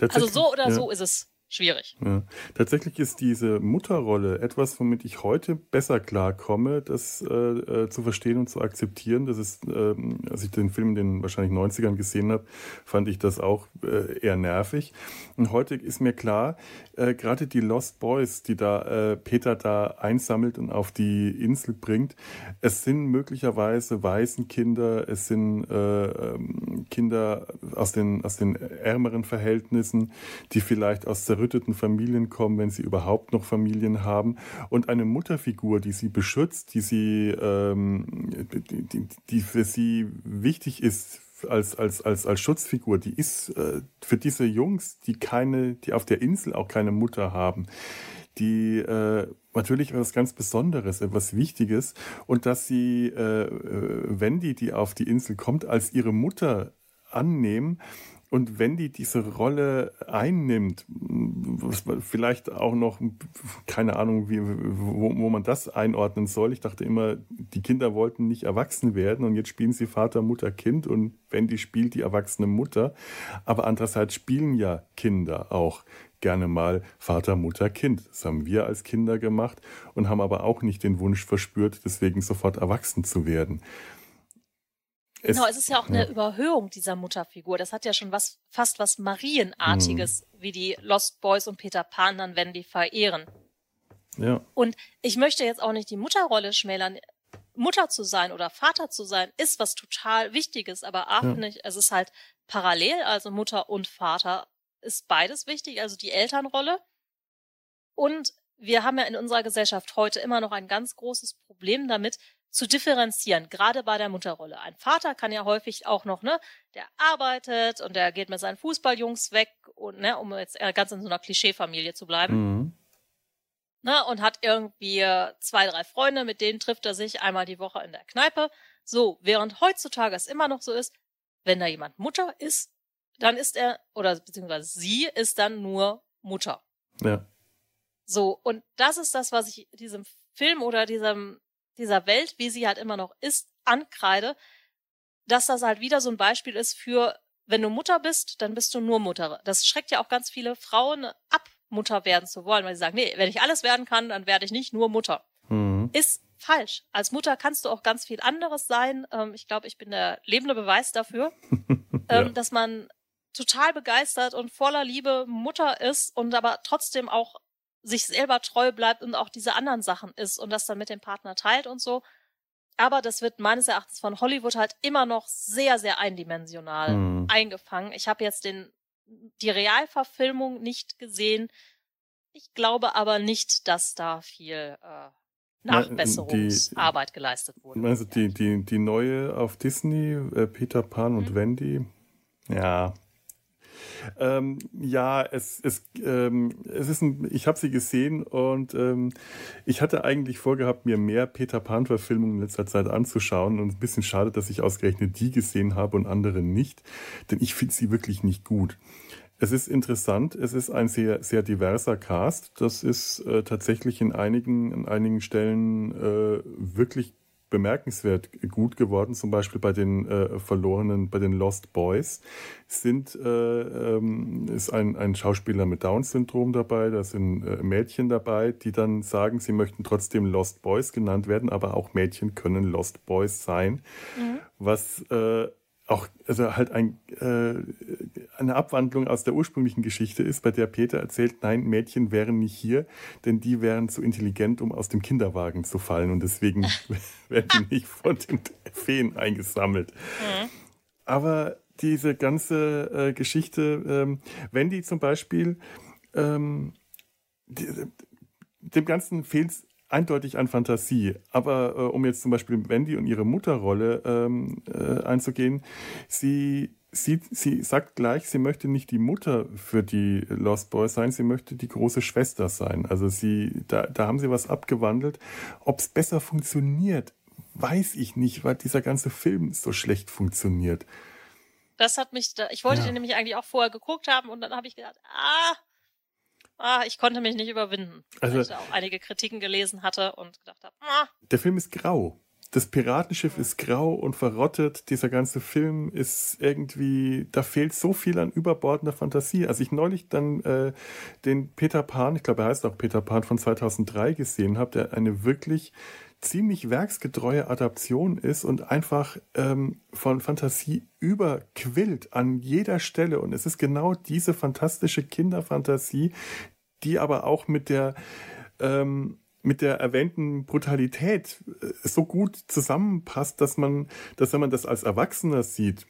Also so oder ja. so ist es schwierig. Ja. Tatsächlich ist diese Mutterrolle etwas, womit ich heute besser klarkomme, das äh, äh, zu verstehen und zu akzeptieren. Das ist, ähm, als ich den Film in den wahrscheinlich 90ern gesehen habe, fand ich das auch äh, eher nervig. Und heute ist mir klar, äh, gerade die Lost Boys, die da äh, Peter da einsammelt und auf die Insel bringt, es sind möglicherweise Waisenkinder, es sind äh, ähm, Kinder aus den, aus den ärmeren Verhältnissen, die vielleicht aus der zerrütteten Familien kommen, wenn sie überhaupt noch Familien haben. Und eine Mutterfigur, die sie beschützt, die sie, ähm, die, die, die für sie wichtig ist als, als, als, als Schutzfigur, die ist äh, für diese Jungs, die keine, die auf der Insel auch keine Mutter haben, die äh, natürlich etwas ganz Besonderes, etwas Wichtiges und dass sie äh, äh Wendy, die auf die Insel kommt, als ihre Mutter annehmen und wenn die diese Rolle einnimmt, vielleicht auch noch, keine Ahnung, wie, wo, wo, man das einordnen soll. Ich dachte immer, die Kinder wollten nicht erwachsen werden und jetzt spielen sie Vater, Mutter, Kind und Wendy spielt die erwachsene Mutter. Aber andererseits spielen ja Kinder auch gerne mal Vater, Mutter, Kind. Das haben wir als Kinder gemacht und haben aber auch nicht den Wunsch verspürt, deswegen sofort erwachsen zu werden. Genau, es ist ja auch eine ja. Überhöhung dieser Mutterfigur. Das hat ja schon was, fast was Marienartiges, mhm. wie die Lost Boys und Peter Pan dann, wenn die verehren. Ja. Und ich möchte jetzt auch nicht die Mutterrolle schmälern. Mutter zu sein oder Vater zu sein, ist was total Wichtiges, aber auch ja. nicht, es ist halt parallel, also Mutter und Vater ist beides wichtig, also die Elternrolle. Und wir haben ja in unserer Gesellschaft heute immer noch ein ganz großes Problem damit, zu differenzieren, gerade bei der Mutterrolle. Ein Vater kann ja häufig auch noch, ne, der arbeitet und der geht mit seinen Fußballjungs weg und, ne, um jetzt ganz in so einer Klischeefamilie zu bleiben. Mhm. Ne, und hat irgendwie zwei, drei Freunde, mit denen trifft er sich einmal die Woche in der Kneipe. So, während heutzutage es immer noch so ist, wenn da jemand Mutter ist, dann ist er, oder beziehungsweise sie ist dann nur Mutter. Ja. So, und das ist das, was ich diesem Film oder diesem dieser Welt, wie sie halt immer noch ist, ankreide, dass das halt wieder so ein Beispiel ist für, wenn du Mutter bist, dann bist du nur Mutter. Das schreckt ja auch ganz viele Frauen ab, Mutter werden zu wollen, weil sie sagen, nee, wenn ich alles werden kann, dann werde ich nicht nur Mutter. Mhm. Ist falsch. Als Mutter kannst du auch ganz viel anderes sein. Ähm, ich glaube, ich bin der lebende Beweis dafür, ja. ähm, dass man total begeistert und voller Liebe Mutter ist und aber trotzdem auch sich selber treu bleibt und auch diese anderen Sachen ist und das dann mit dem Partner teilt und so. Aber das wird meines Erachtens von Hollywood halt immer noch sehr, sehr eindimensional mhm. eingefangen. Ich habe jetzt den, die Realverfilmung nicht gesehen. Ich glaube aber nicht, dass da viel äh, Nachbesserungsarbeit geleistet wurde. Also die, die, die neue auf Disney, äh, Peter Pan und mhm. Wendy, ja, ähm, ja, es, es, ähm, es ist ein, ich habe sie gesehen und ähm, ich hatte eigentlich vorgehabt, mir mehr Peter Pan-Verfilmungen in letzter Zeit anzuschauen und ein bisschen schade, dass ich ausgerechnet die gesehen habe und andere nicht, denn ich finde sie wirklich nicht gut. Es ist interessant, es ist ein sehr, sehr diverser Cast. Das ist äh, tatsächlich in einigen, in einigen Stellen äh, wirklich bemerkenswert gut geworden, zum Beispiel bei den äh, verlorenen, bei den Lost Boys, sind äh, ähm, ist ein, ein Schauspieler mit Down-Syndrom dabei, da sind äh, Mädchen dabei, die dann sagen, sie möchten trotzdem Lost Boys genannt werden, aber auch Mädchen können Lost Boys sein, mhm. was äh, auch also halt ein, äh, eine Abwandlung aus der ursprünglichen Geschichte ist, bei der Peter erzählt, nein, Mädchen wären nicht hier, denn die wären zu intelligent, um aus dem Kinderwagen zu fallen und deswegen werden die nicht von den Feen eingesammelt. Mhm. Aber diese ganze äh, Geschichte, ähm, Wendy zum Beispiel, ähm, die, dem Ganzen fehlt eindeutig an Fantasie. Aber äh, um jetzt zum Beispiel Wendy und ihre Mutterrolle ähm, äh, einzugehen, sie, sie, sie sagt gleich, sie möchte nicht die Mutter für die Lost Boys sein, sie möchte die große Schwester sein. Also sie, da, da haben sie was abgewandelt. Ob es besser funktioniert, weiß ich nicht, weil dieser ganze Film so schlecht funktioniert. Das hat mich, da, ich wollte ja. den nämlich eigentlich auch vorher geguckt haben und dann habe ich gedacht, ah, ah, ich konnte mich nicht überwinden. Also, weil ich da auch einige Kritiken gelesen hatte und gedacht habe, ah. Der Film ist grau. Das Piratenschiff ist grau und verrottet. Dieser ganze Film ist irgendwie, da fehlt so viel an überbordender Fantasie. Als ich neulich dann äh, den Peter Pan, ich glaube, er heißt auch Peter Pan von 2003 gesehen habe, der eine wirklich ziemlich werksgetreue Adaption ist und einfach ähm, von Fantasie überquillt an jeder Stelle. Und es ist genau diese fantastische Kinderfantasie, die aber auch mit der ähm, mit der erwähnten Brutalität äh, so gut zusammenpasst, dass man, dass wenn man das als Erwachsener sieht,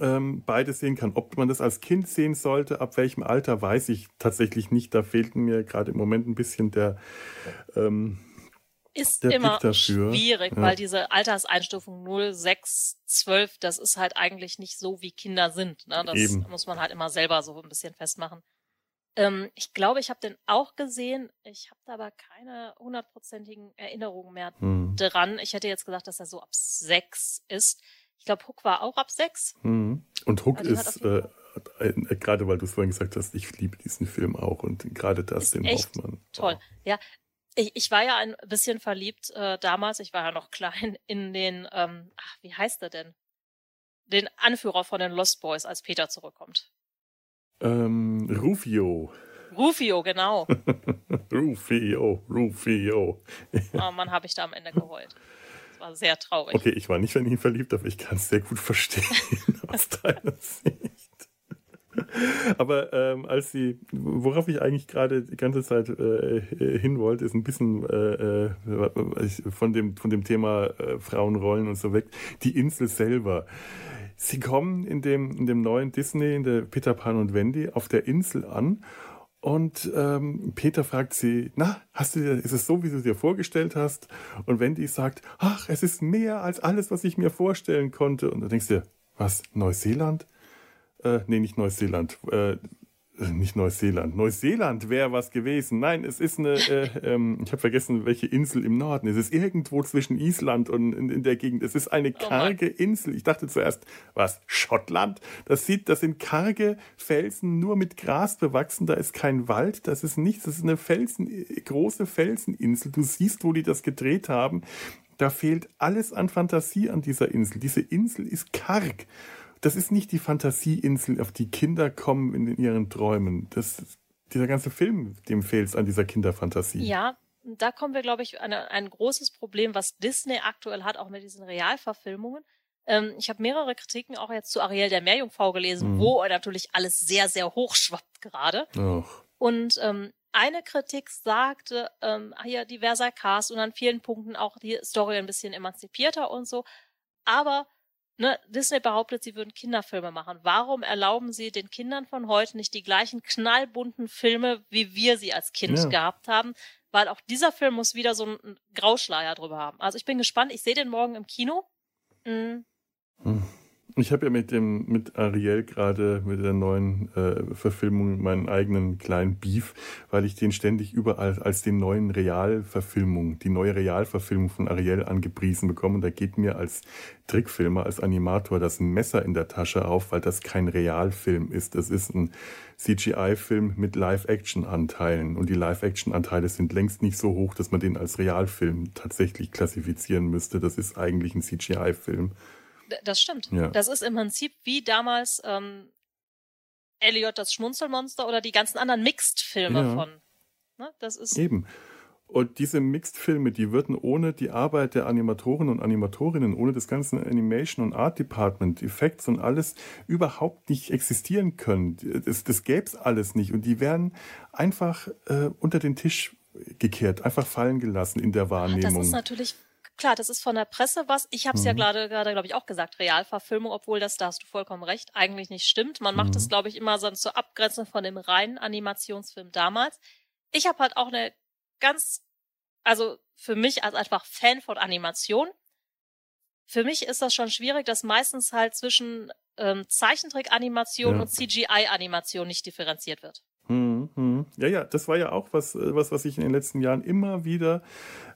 ähm, beides sehen kann. Ob man das als Kind sehen sollte, ab welchem Alter, weiß ich tatsächlich nicht. Da fehlt mir gerade im Moment ein bisschen der, ähm, ist immer schwierig, ja. weil diese Alterseinstufung 0, 6, 12, das ist halt eigentlich nicht so, wie Kinder sind. Ne? Das Eben. muss man halt immer selber so ein bisschen festmachen. Ähm, ich glaube, ich habe den auch gesehen. Ich habe da aber keine hundertprozentigen Erinnerungen mehr mhm. dran. Ich hätte jetzt gesagt, dass er so ab 6 ist. Ich glaube, Hook war auch ab 6. Mhm. Und Hook ist, äh, äh, gerade weil du es vorhin gesagt hast, ich liebe diesen Film auch und gerade das, den Hoffmann. Toll. Oh. Ja, ich, ich war ja ein bisschen verliebt äh, damals, ich war ja noch klein, in den, ähm, ach, wie heißt er denn? Den Anführer von den Lost Boys, als Peter zurückkommt. Ähm, Rufio. Rufio, genau. Rufio, Rufio. oh Mann, habe ich da am Ende geheult. Das war sehr traurig. Okay, ich war nicht in ihn verliebt, aber ich kann es sehr gut verstehen aus deiner Sicht. Aber ähm, als sie, worauf ich eigentlich gerade die ganze Zeit äh, hin wollte, ist ein bisschen äh, äh, von, dem, von dem Thema äh, Frauenrollen und so weg. Die Insel selber. Sie kommen in dem, in dem neuen Disney, in der Peter Pan und Wendy, auf der Insel an. Und ähm, Peter fragt sie, na, hast du dir, ist es so, wie du dir vorgestellt hast? Und Wendy sagt, ach, es ist mehr als alles, was ich mir vorstellen konnte. Und du denkst dir, was, Neuseeland? Äh, nee, nicht Neuseeland. Äh, nicht Neuseeland. Neuseeland wäre was gewesen. Nein, es ist eine, äh, ähm, ich habe vergessen, welche Insel im Norden. Es ist irgendwo zwischen Island und in, in der Gegend. Es ist eine oh karge oh Insel. Ich dachte zuerst, was, Schottland? Das sieht, das sind karge Felsen, nur mit Gras bewachsen. Da ist kein Wald, das ist nichts. Das ist eine Felsen, große Felseninsel. Du siehst, wo die das gedreht haben. Da fehlt alles an Fantasie an dieser Insel. Diese Insel ist karg das ist nicht die Fantasieinsel, auf die Kinder kommen in ihren Träumen. Das, dieser ganze Film, dem fehlt es an dieser Kinderfantasie. Ja, da kommen wir, glaube ich, an ein großes Problem, was Disney aktuell hat, auch mit diesen Realverfilmungen. Ähm, ich habe mehrere Kritiken auch jetzt zu Ariel der Meerjungfrau gelesen, mhm. wo natürlich alles sehr, sehr hoch schwappt gerade. Und ähm, eine Kritik sagte, ähm, hier diverser Cast und an vielen Punkten auch die Story ein bisschen emanzipierter und so. Aber ne, Disney behauptet, sie würden Kinderfilme machen. Warum erlauben sie den Kindern von heute nicht die gleichen knallbunten Filme, wie wir sie als Kind ja. gehabt haben? Weil auch dieser Film muss wieder so einen Grauschleier drüber haben. Also ich bin gespannt. Ich sehe den morgen im Kino. Mhm. Hm. Ich habe ja mit dem mit Ariel gerade mit der neuen äh, Verfilmung meinen eigenen kleinen Beef, weil ich den ständig überall als den neuen Realverfilmung, die neue Realverfilmung von Ariel angepriesen bekomme. Und da geht mir als Trickfilmer, als Animator das Messer in der Tasche auf, weil das kein Realfilm ist. Das ist ein CGI-Film mit Live-Action-Anteilen. Und die Live-Action-Anteile sind längst nicht so hoch, dass man den als Realfilm tatsächlich klassifizieren müsste. Das ist eigentlich ein CGI-Film. Das stimmt. Ja. Das ist im Prinzip wie damals ähm, Elliot das Schmunzelmonster oder die ganzen anderen Mixed-Filme ja. von. Ne? Das ist Eben. Und diese Mixed-Filme, die würden ohne die Arbeit der Animatoren und Animatorinnen, ohne das ganze Animation- und Art-Department, Effekts und alles überhaupt nicht existieren können. Das, das gäbe es alles nicht. Und die wären einfach äh, unter den Tisch gekehrt, einfach fallen gelassen in der Wahrnehmung. Das ist natürlich Klar, das ist von der Presse was. Ich habe es mhm. ja gerade, gerade glaube ich, auch gesagt, Realverfilmung, obwohl das, da hast du vollkommen recht, eigentlich nicht stimmt. Man macht es, mhm. glaube ich, immer so zur Abgrenzung von dem reinen Animationsfilm damals. Ich habe halt auch eine ganz, also für mich als einfach Fan von Animation, für mich ist das schon schwierig, dass meistens halt zwischen ähm, Zeichentrick-Animation ja. und CGI-Animation nicht differenziert wird. Mhm. Hm, hm. Ja, ja, das war ja auch was, äh, was, was ich in den letzten Jahren immer wieder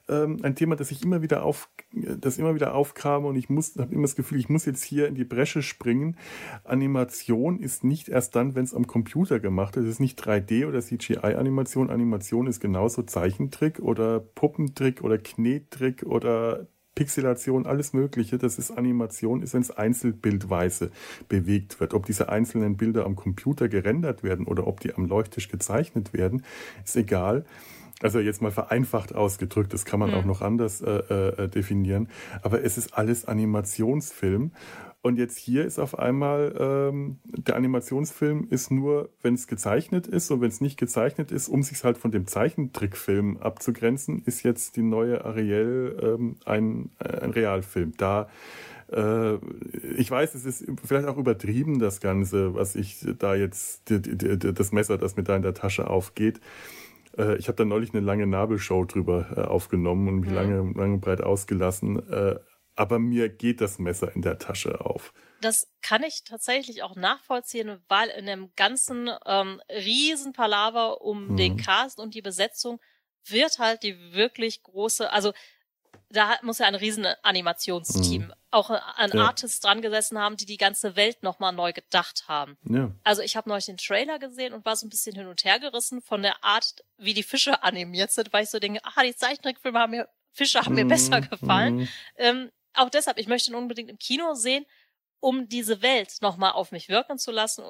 ähm, ein Thema, das ich immer wieder auf, das immer wieder aufkam und ich muss, habe immer das Gefühl, ich muss jetzt hier in die Bresche springen. Animation ist nicht erst dann, wenn es am Computer gemacht ist. Es ist nicht 3D oder CGI-Animation. Animation ist genauso Zeichentrick oder Puppentrick oder Knettrick oder Pixelation, alles Mögliche, das ist Animation, ist, wenn es einzelbildweise bewegt wird. Ob diese einzelnen Bilder am Computer gerendert werden oder ob die am Leuchttisch gezeichnet werden, ist egal. Also jetzt mal vereinfacht ausgedrückt, das kann man mhm. auch noch anders äh, äh, definieren. Aber es ist alles Animationsfilm. Und jetzt hier ist auf einmal ähm, der Animationsfilm ist nur, wenn es gezeichnet ist und wenn es nicht gezeichnet ist, um sich halt von dem Zeichentrickfilm abzugrenzen, ist jetzt die neue Ariel ähm, ein, äh, ein Realfilm. Da äh, ich weiß, es ist vielleicht auch übertrieben, das Ganze, was ich da jetzt, das Messer, das mit da in der Tasche aufgeht. Äh, ich habe da neulich eine lange Nabelshow drüber äh, aufgenommen und mich mhm. lange, lange breit ausgelassen. Äh, aber mir geht das Messer in der Tasche auf. Das kann ich tatsächlich auch nachvollziehen, weil in dem ganzen ähm, Riesenpalaver um mhm. den Cast und die Besetzung wird halt die wirklich große, also da muss ja ein riesen Animationsteam, mhm. auch ein ja. Artist dran gesessen haben, die die ganze Welt nochmal neu gedacht haben. Ja. Also ich habe neulich den Trailer gesehen und war so ein bisschen hin und her gerissen von der Art, wie die Fische animiert sind, weil ich so denke, ah, die Zeichentrickfilme haben mir, Fische haben mir mhm. besser gefallen. Mhm. Ähm, auch deshalb, ich möchte ihn unbedingt im Kino sehen, um diese Welt nochmal auf mich wirken zu lassen.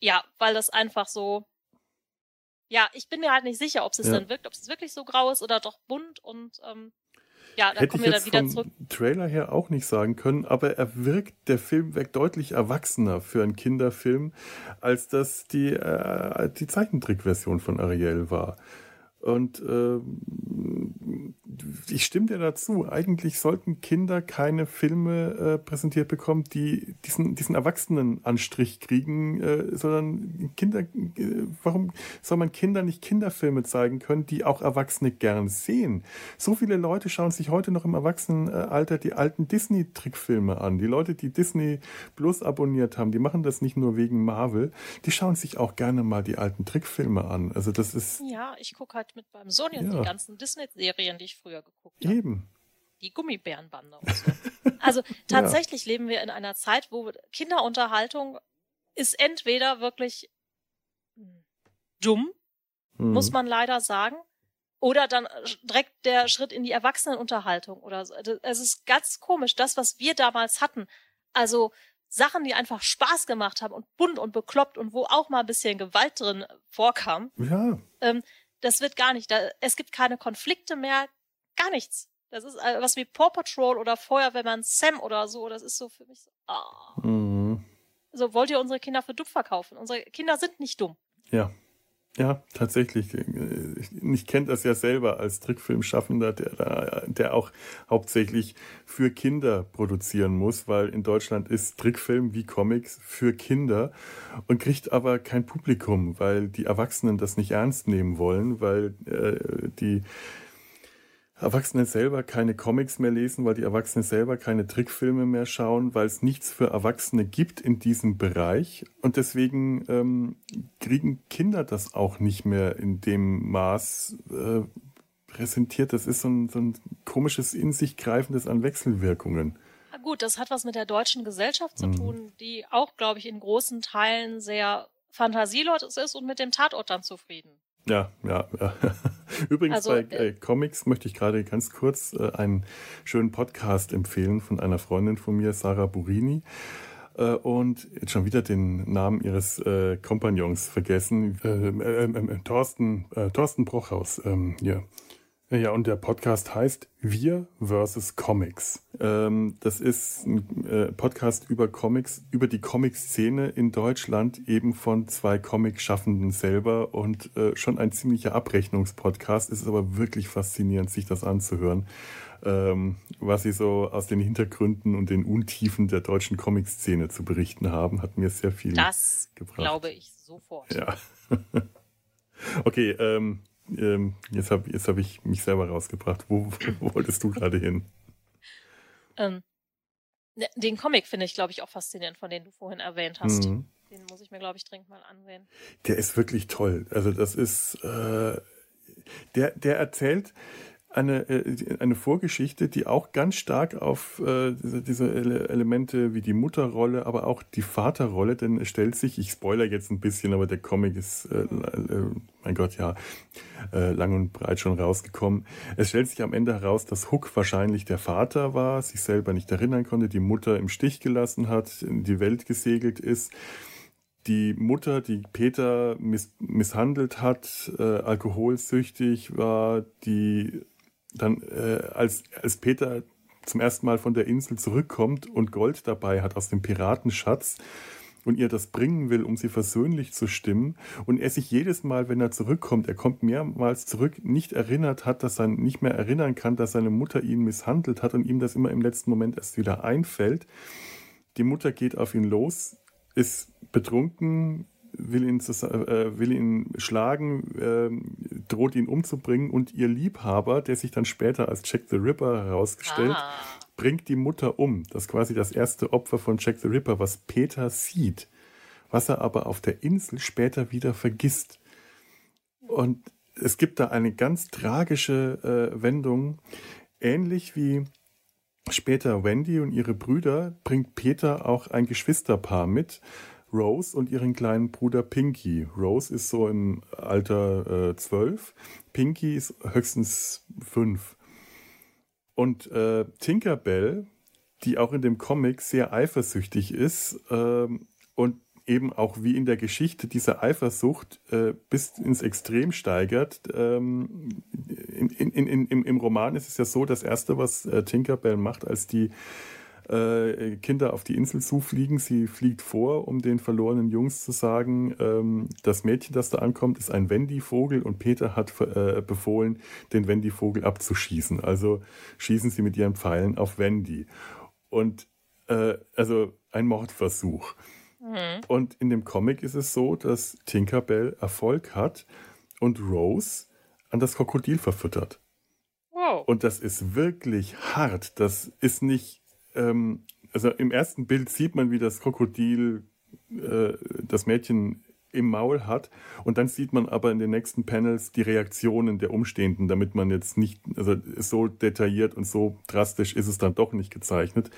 Ja, weil das einfach so, ja, ich bin mir halt nicht sicher, ob es ja. dann wirkt, ob es wirklich so grau ist oder doch bunt und ähm, ja, da Hätte kommen wir dann wieder vom zurück. Trailer her auch nicht sagen können, aber er wirkt, der Film wirkt deutlich erwachsener für einen Kinderfilm, als das die, äh, die Zeichentrickversion von Ariel war. Und äh, ich stimme dir dazu. Eigentlich sollten Kinder keine Filme äh, präsentiert bekommen, die diesen, diesen Erwachsenenanstrich kriegen, äh, sondern Kinder, äh, warum soll man Kinder nicht Kinderfilme zeigen können, die auch Erwachsene gern sehen? So viele Leute schauen sich heute noch im Erwachsenenalter die alten Disney-Trickfilme an. Die Leute, die Disney Plus abonniert haben, die machen das nicht nur wegen Marvel, die schauen sich auch gerne mal die alten Trickfilme an. Also das ist. Ja, ich gucke halt mit beim Sohn jetzt ja. die ganzen Disney-Serien, die ich früher geguckt habe. Eben. Die Gummibärenbande und so. also tatsächlich ja. leben wir in einer Zeit, wo Kinderunterhaltung ist entweder wirklich dumm, mhm. muss man leider sagen, oder dann direkt der Schritt in die Erwachsenenunterhaltung oder so. Also, es ist ganz komisch, das, was wir damals hatten. Also Sachen, die einfach Spaß gemacht haben und bunt und bekloppt und wo auch mal ein bisschen Gewalt drin vorkam. Ja. Ähm, das wird gar nicht. Da, es gibt keine Konflikte mehr, gar nichts. Das ist äh, was wie Paw Patrol oder Feuerwehrmann Sam oder so. Das ist so für mich so. Oh. Mhm. So, wollt ihr unsere Kinder für dumm verkaufen? Unsere Kinder sind nicht dumm. Ja. Ja, tatsächlich. Ich kenne das ja selber als Trickfilmschaffender, der, der auch hauptsächlich für Kinder produzieren muss, weil in Deutschland ist Trickfilm wie Comics für Kinder und kriegt aber kein Publikum, weil die Erwachsenen das nicht ernst nehmen wollen, weil äh, die Erwachsene selber keine Comics mehr lesen, weil die Erwachsenen selber keine Trickfilme mehr schauen, weil es nichts für Erwachsene gibt in diesem Bereich. Und deswegen ähm, kriegen Kinder das auch nicht mehr in dem Maß äh, präsentiert. Das ist so ein, so ein komisches in sich greifendes an Wechselwirkungen. Na gut, das hat was mit der deutschen Gesellschaft zu mhm. tun, die auch, glaube ich, in großen Teilen sehr fantasielos ist und mit dem Tatort dann zufrieden. Ja, ja, ja. Übrigens also, bei äh, äh, Comics möchte ich gerade ganz kurz äh, einen schönen Podcast empfehlen von einer Freundin von mir, Sarah Burini. Äh, und jetzt schon wieder den Namen ihres äh, Kompagnons vergessen. Äh, Thorsten, Thorsten Brochhaus. Ähm, ja. Ja, und der Podcast heißt Wir versus Comics. Ähm, das ist ein äh, Podcast über Comics, über die Comic-Szene in Deutschland, eben von zwei Comic-Schaffenden selber und äh, schon ein ziemlicher Abrechnungspodcast. Es ist aber wirklich faszinierend, sich das anzuhören, ähm, was sie so aus den Hintergründen und den Untiefen der deutschen Comic-Szene zu berichten haben, hat mir sehr viel das gebracht. Das glaube ich sofort. Ja. okay, ähm, ähm, jetzt habe jetzt hab ich mich selber rausgebracht. Wo, wo wolltest du gerade hin? Ähm, den Comic finde ich, glaube ich, auch faszinierend, von dem du vorhin erwähnt hast. Mhm. Den muss ich mir, glaube ich, dringend mal ansehen. Der ist wirklich toll. Also das ist, äh, der, der erzählt eine, äh, eine Vorgeschichte, die auch ganz stark auf äh, diese, Elemente wie die Mutterrolle, aber auch die Vaterrolle, denn es stellt sich, ich spoiler jetzt ein bisschen, aber der Comic ist, äh, äh, mein Gott, ja, äh, lang und breit schon rausgekommen. Es stellt sich am Ende heraus, dass Hook wahrscheinlich der Vater war, sich selber nicht erinnern konnte, die Mutter im Stich gelassen hat, in die Welt gesegelt ist die Mutter, die Peter miss misshandelt hat, äh, alkoholsüchtig war, die dann, äh, als, als Peter zum ersten Mal von der Insel zurückkommt und Gold dabei hat aus dem Piratenschatz und ihr das bringen will, um sie versöhnlich zu stimmen und er sich jedes Mal, wenn er zurückkommt, er kommt mehrmals zurück, nicht erinnert hat, dass er nicht mehr erinnern kann, dass seine Mutter ihn misshandelt hat und ihm das immer im letzten Moment erst wieder einfällt. Die Mutter geht auf ihn los, ist betrunken, will ihn, äh, will ihn schlagen, äh, droht ihn umzubringen und ihr Liebhaber, der sich dann später als Jack the Ripper herausgestellt, ah. bringt die Mutter um. Das ist quasi das erste Opfer von Jack the Ripper, was Peter sieht, was er aber auf der Insel später wieder vergisst. Und es gibt da eine ganz tragische äh, Wendung, ähnlich wie später Wendy und ihre Brüder bringt Peter auch ein Geschwisterpaar mit, Rose und ihren kleinen Bruder Pinky. Rose ist so im Alter äh, 12, Pinky ist höchstens 5. Und äh, Tinkerbell, die auch in dem Comic sehr eifersüchtig ist äh, und eben auch wie in der Geschichte diese Eifersucht äh, bis ins Extrem steigert. Ähm, in, in, in, im, Roman ist es ja so, das Erste, was äh, Tinkerbell macht, als die äh, Kinder auf die Insel zufliegen. Sie fliegt vor, um den verlorenen Jungs zu sagen, ähm, das Mädchen, das da ankommt, ist ein Wendy-Vogel und Peter hat äh, befohlen, den Wendy-Vogel abzuschießen. Also schießen sie mit ihren Pfeilen auf Wendy. Und äh, also ein Mordversuch. Mhm. Und in dem Comic ist es so, dass Tinkerbell Erfolg hat und Rose an das Krokodil verfüttert. Wow. Und das ist wirklich hart. Das ist nicht ähm, also im ersten Bild sieht man, wie das Krokodil äh, das Mädchen im Maul hat. Und dann sieht man aber in den nächsten Panels die Reaktionen der Umstehenden, damit man jetzt nicht, also so detailliert und so drastisch ist es dann doch nicht gezeichnet.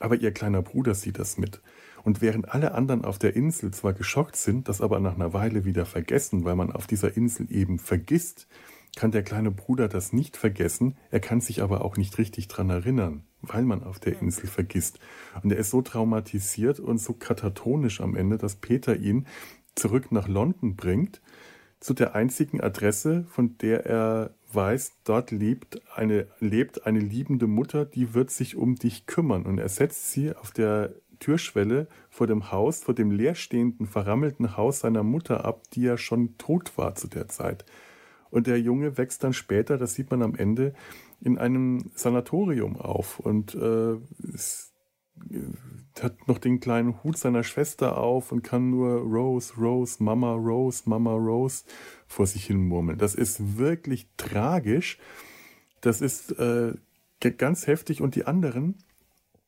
Aber ihr kleiner Bruder sieht das mit. Und während alle anderen auf der Insel zwar geschockt sind, das aber nach einer Weile wieder vergessen, weil man auf dieser Insel eben vergisst, kann der kleine Bruder das nicht vergessen, er kann sich aber auch nicht richtig dran erinnern, weil man auf der Insel vergisst. Und er ist so traumatisiert und so katatonisch am Ende, dass Peter ihn zurück nach London bringt, zu der einzigen Adresse, von der er weiß, dort lebt eine, lebt eine liebende Mutter, die wird sich um dich kümmern. Und er setzt sie auf der Türschwelle vor dem Haus, vor dem leerstehenden, verrammelten Haus seiner Mutter ab, die ja schon tot war zu der Zeit. Und der Junge wächst dann später, das sieht man am Ende, in einem Sanatorium auf und äh, äh, hat noch den kleinen Hut seiner Schwester auf und kann nur Rose, Rose, Mama Rose, Mama Rose vor sich hin murmeln. Das ist wirklich tragisch. Das ist äh, ganz heftig und die anderen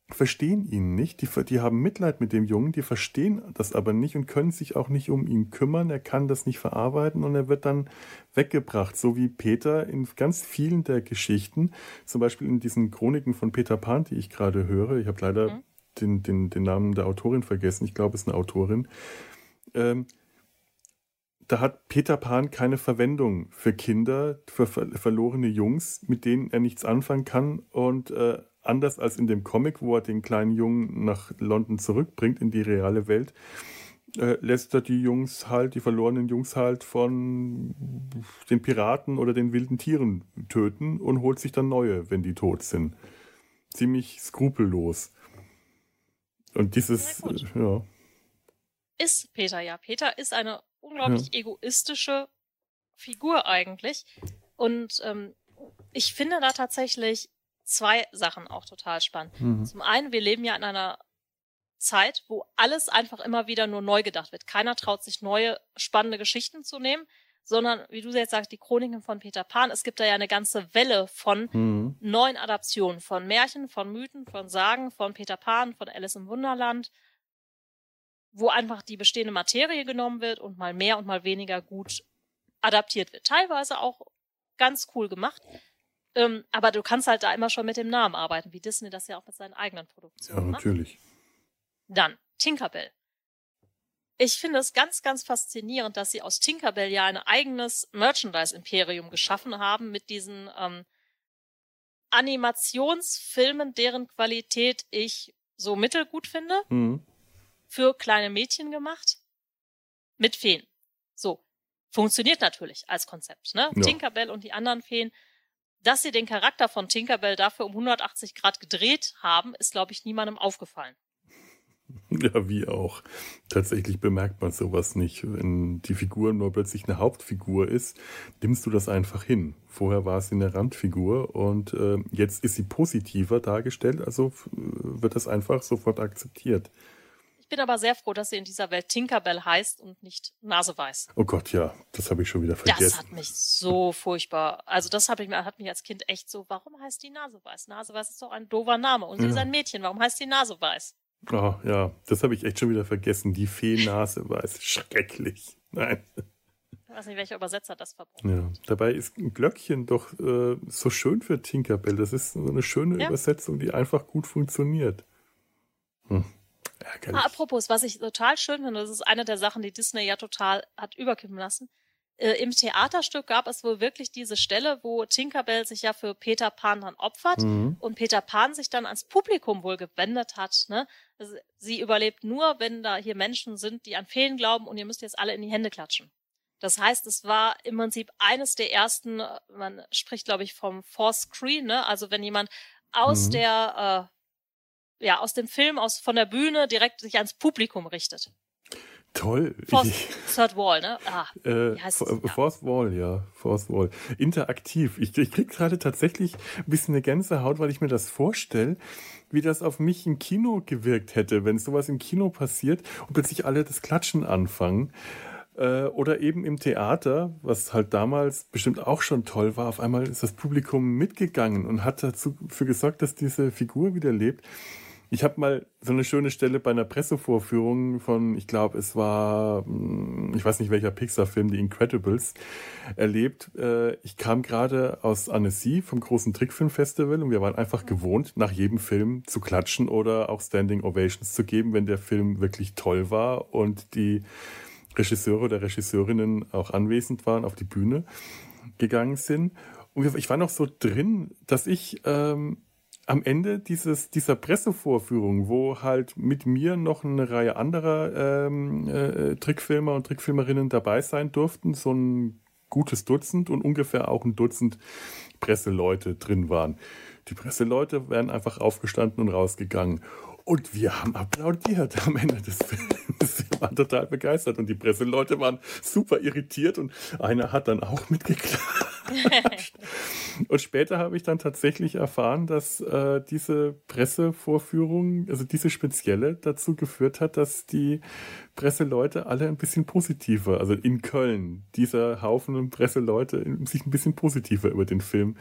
verstehen ihn nicht, die, die haben Mitleid mit dem Jungen, die verstehen das aber nicht und können sich auch nicht um ihn kümmern, er kann das nicht verarbeiten und er wird dann weggebracht, so wie Peter in ganz vielen der Geschichten, zum Beispiel in diesen Chroniken von Peter Pan, die ich gerade höre, ich habe leider mhm. den, den, den Namen der Autorin vergessen, ich glaube es ist eine Autorin, ähm, da hat Peter Pan keine Verwendung für Kinder, für verlorene Jungs, mit denen er nichts anfangen kann. Und äh, anders als in dem Comic, wo er den kleinen Jungen nach London zurückbringt in die reale Welt, äh, lässt er die Jungs halt, die verlorenen Jungs halt von den Piraten oder den wilden Tieren töten und holt sich dann neue, wenn die tot sind. Ziemlich skrupellos. Und dieses, äh, ja. Ist Peter ja. Peter ist eine unglaublich ja. egoistische Figur eigentlich. Und ähm, ich finde da tatsächlich zwei Sachen auch total spannend. Mhm. Zum einen, wir leben ja in einer Zeit, wo alles einfach immer wieder nur neu gedacht wird. Keiner traut sich neue spannende Geschichten zu nehmen, sondern wie du jetzt sagst, die Chroniken von Peter Pan. Es gibt da ja eine ganze Welle von mhm. neuen Adaptionen, von Märchen, von Mythen, von Sagen, von Peter Pan, von Alice im Wunderland. wo einfach die bestehende Materie genommen wird und mal mehr und mal weniger gut adaptiert wird. Teilweise auch ganz cool gemacht. Ähm, aber du kannst halt da immer schon mit dem Namen arbeiten, wie Disney das ja auch mit seinen eigenen Produktionen macht. Ja, natürlich. Macht. Dann Tinkerbell. Ich finde es ganz, ganz faszinierend, dass sie aus Tinkerbell ja ein eigenes Merchandise-Imperium geschaffen haben mit diesen ähm, Animationsfilmen, deren Qualität ich so mittelgut finde. Mhm. Für kleine Mädchen gemacht. Mit Feen. So. Funktioniert natürlich als Konzept, ne? Ja. Tinkerbell und die anderen Feen. Dass sie den Charakter von Tinkerbell dafür um 180 Grad gedreht haben, ist, glaube ich, niemandem aufgefallen. Ja, wie auch. Tatsächlich bemerkt man sowas nicht. Wenn die Figur nur plötzlich eine Hauptfigur ist, nimmst du das einfach hin. Vorher war sie eine Randfigur und äh, jetzt ist sie positiver dargestellt, also wird das einfach sofort akzeptiert. Ich bin aber sehr froh, dass sie in dieser Welt Tinkerbell heißt und nicht Naseweiß. Oh Gott, ja, das habe ich schon wieder vergessen. Das hat mich so furchtbar. Also das habe ich mir hat mich als Kind echt so. Warum heißt die Naseweiß? Naseweiß ist doch ein doofer Name und sie ja. ist ein Mädchen. Warum heißt die Naseweiß? Oh ja, das habe ich echt schon wieder vergessen. Die Feenase war es schrecklich. Nein. Ich weiß nicht, welcher Übersetzer das verbraucht. Ja, dabei ist ein Glöckchen doch äh, so schön für Tinkerbell. Das ist so eine schöne ja. Übersetzung, die einfach gut funktioniert. Hm. Ah, apropos, was ich total schön finde, das ist eine der Sachen, die Disney ja total hat überkippen lassen äh, im Theaterstück gab es wohl wirklich diese Stelle, wo Tinkerbell sich ja für Peter Pan dann opfert mhm. und Peter Pan sich dann ans Publikum wohl gewendet hat. Ne? Also, sie überlebt nur, wenn da hier Menschen sind, die an Feen glauben und ihr müsst jetzt alle in die Hände klatschen. Das heißt, es war im Prinzip eines der ersten, äh, man spricht, glaube ich, vom Force Screen, ne? Also wenn jemand aus mhm. der, äh, ja, aus dem Film, aus von der Bühne direkt sich ans Publikum richtet. Toll. Force, Third Wall, ne? Ah, äh, Fourth Wall, ja. Fourth Wall. Interaktiv. Ich, ich krieg gerade tatsächlich ein bisschen eine Gänsehaut, weil ich mir das vorstelle, wie das auf mich im Kino gewirkt hätte, wenn sowas im Kino passiert und plötzlich alle das Klatschen anfangen. Äh, oder eben im Theater, was halt damals bestimmt auch schon toll war. Auf einmal ist das Publikum mitgegangen und hat dazu dafür gesorgt, dass diese Figur wieder lebt. Ich habe mal so eine schöne Stelle bei einer Pressevorführung von, ich glaube, es war, hm, ich weiß nicht welcher Pixar-Film, die Incredibles, erlebt. Äh, ich kam gerade aus Annecy vom großen Trickfilmfestival und wir waren einfach gewohnt, nach jedem Film zu klatschen oder auch Standing Ovations zu geben, wenn der Film wirklich toll war und die Regisseure oder Regisseurinnen auch anwesend waren, auf die Bühne gegangen sind. Und ich war noch so drin, dass ich ähm, am Ende dieses, dieser Pressevorführung, wo halt mit mir noch eine Reihe anderer ähm, äh, Trickfilmer und Trickfilmerinnen dabei sein durften, so ein gutes Dutzend und ungefähr auch ein Dutzend Presseleute drin waren. Die Presseleute wären einfach aufgestanden und rausgegangen. Und wir haben applaudiert am Ende des Films. Wir waren total begeistert und die Presseleute waren super irritiert und einer hat dann auch mitgeklatscht. und später habe ich dann tatsächlich erfahren, dass äh, diese Pressevorführung, also diese spezielle, dazu geführt hat, dass die Presseleute alle ein bisschen positiver, also in Köln, dieser Haufen Presseleute sich ein bisschen positiver über den Film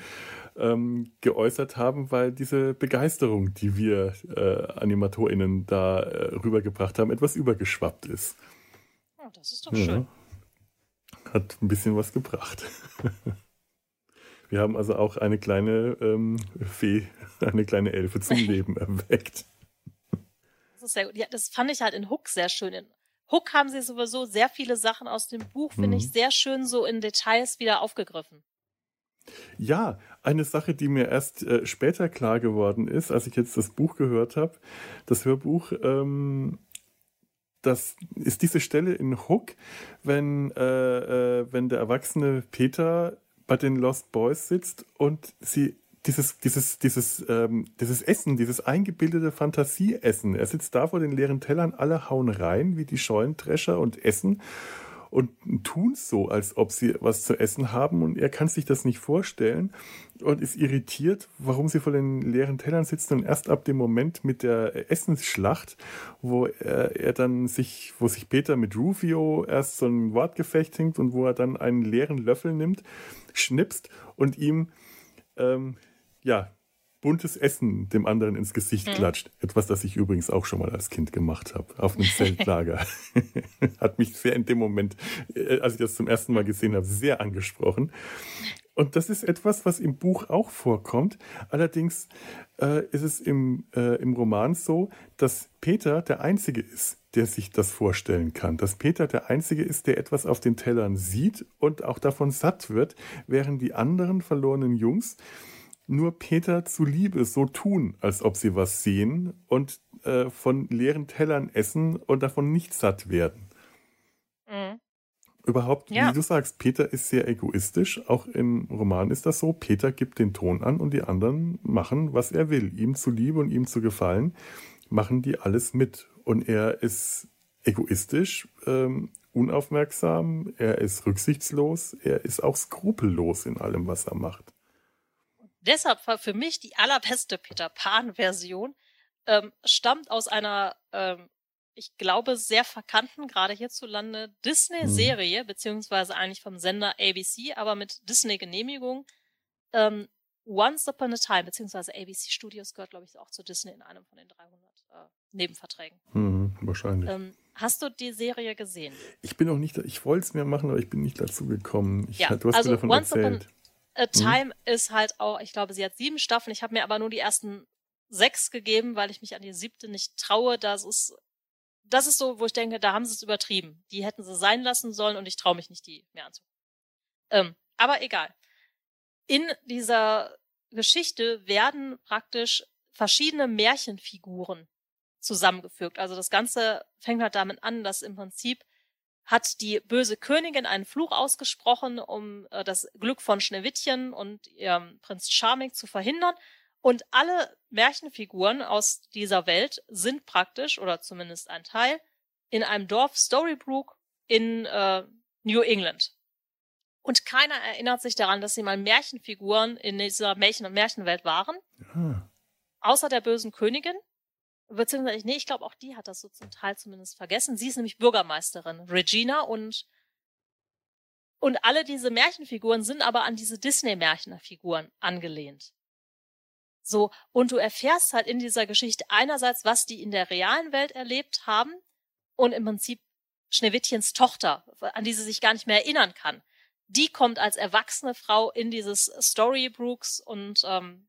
ähm, geäußert haben, weil diese Begeisterung, die wir äh, AnimatorInnen da äh, rübergebracht haben, etwas übergeschwappt ist. Oh, das ist doch ja. schön. Hat ein bisschen was gebracht. Wir haben also auch eine kleine ähm, Fee, eine kleine Elfe zum Leben erweckt. Das ist sehr gut. Ja, das fand ich halt in Hook sehr schön. In Hook haben sie sowieso sehr viele Sachen aus dem Buch, finde mhm. ich, sehr schön so in Details wieder aufgegriffen. Ja, eine Sache, die mir erst äh, später klar geworden ist, als ich jetzt das Buch gehört habe, das Hörbuch, ähm, das ist diese Stelle in Hook, wenn, äh, äh, wenn der erwachsene Peter bei den Lost Boys sitzt und sie dieses, dieses, dieses, ähm, dieses Essen, dieses eingebildete Fantasieessen. Er sitzt da vor den leeren Tellern, alle hauen rein, wie die Scheunendrescher und essen und tun so, als ob sie was zu essen haben und er kann sich das nicht vorstellen und ist irritiert, warum sie vor den leeren Tellern sitzen und erst ab dem Moment mit der Essensschlacht, wo er, er dann sich, wo sich Peter mit Rufio erst so ein Wortgefecht hängt und wo er dann einen leeren Löffel nimmt, schnipst und ihm ähm, ja buntes Essen dem anderen ins Gesicht mhm. klatscht. Etwas, das ich übrigens auch schon mal als Kind gemacht habe, auf einem Zeltlager. Hat mich sehr in dem Moment, äh, als ich das zum ersten Mal gesehen habe, sehr angesprochen. Und das ist etwas, was im Buch auch vorkommt. Allerdings äh, ist es im, äh, im Roman so, dass Peter der Einzige ist, der sich das vorstellen kann. Dass Peter der Einzige ist, der etwas auf den Tellern sieht und auch davon satt wird, während die anderen verlorenen Jungs nur Peter zuliebe so tun, als ob sie was sehen und äh, von leeren Tellern essen und davon nicht satt werden. Mhm. Überhaupt, ja. wie du sagst, Peter ist sehr egoistisch. Auch im Roman ist das so. Peter gibt den Ton an und die anderen machen, was er will. Ihm zuliebe und ihm zu gefallen, machen die alles mit. Und er ist egoistisch, ähm, unaufmerksam, er ist rücksichtslos, er ist auch skrupellos in allem, was er macht deshalb war für mich die allerbeste Peter Pan-Version, ähm, stammt aus einer, ähm, ich glaube, sehr verkannten, gerade hierzulande, Disney-Serie, mhm. beziehungsweise eigentlich vom Sender ABC, aber mit Disney-Genehmigung. Ähm, Once Upon a Time, beziehungsweise ABC Studios gehört, glaube ich, auch zu Disney in einem von den 300 äh, Nebenverträgen. Mhm, wahrscheinlich. Ähm, hast du die Serie gesehen? Ich bin auch nicht, ich wollte es mir machen, aber ich bin nicht dazu gekommen. Ich, ja, du hast also mir davon Once erzählt. Upon, A Time mhm. ist halt auch, ich glaube, sie hat sieben Staffeln. Ich habe mir aber nur die ersten sechs gegeben, weil ich mich an die siebte nicht traue. Das ist, das ist so, wo ich denke, da haben sie es übertrieben. Die hätten sie sein lassen sollen und ich traue mich nicht, die mehr anzugucken. Ähm, aber egal. In dieser Geschichte werden praktisch verschiedene Märchenfiguren zusammengefügt. Also das Ganze fängt halt damit an, dass im Prinzip hat die böse Königin einen Fluch ausgesprochen, um äh, das Glück von Schneewittchen und ihrem Prinz Charming zu verhindern. Und alle Märchenfiguren aus dieser Welt sind praktisch, oder zumindest ein Teil, in einem Dorf Storybrook in äh, New England. Und keiner erinnert sich daran, dass sie mal Märchenfiguren in dieser Märchen- und Märchenwelt waren. Ja. Außer der bösen Königin, beziehungsweise, nee, ich glaube auch die hat das so zum Teil zumindest vergessen. Sie ist nämlich Bürgermeisterin, Regina, und und alle diese Märchenfiguren sind aber an diese Disney-Märchenfiguren angelehnt. So, und du erfährst halt in dieser Geschichte einerseits, was die in der realen Welt erlebt haben und im Prinzip Schneewittchens Tochter, an die sie sich gar nicht mehr erinnern kann. Die kommt als erwachsene Frau in dieses Storybrooks und ähm,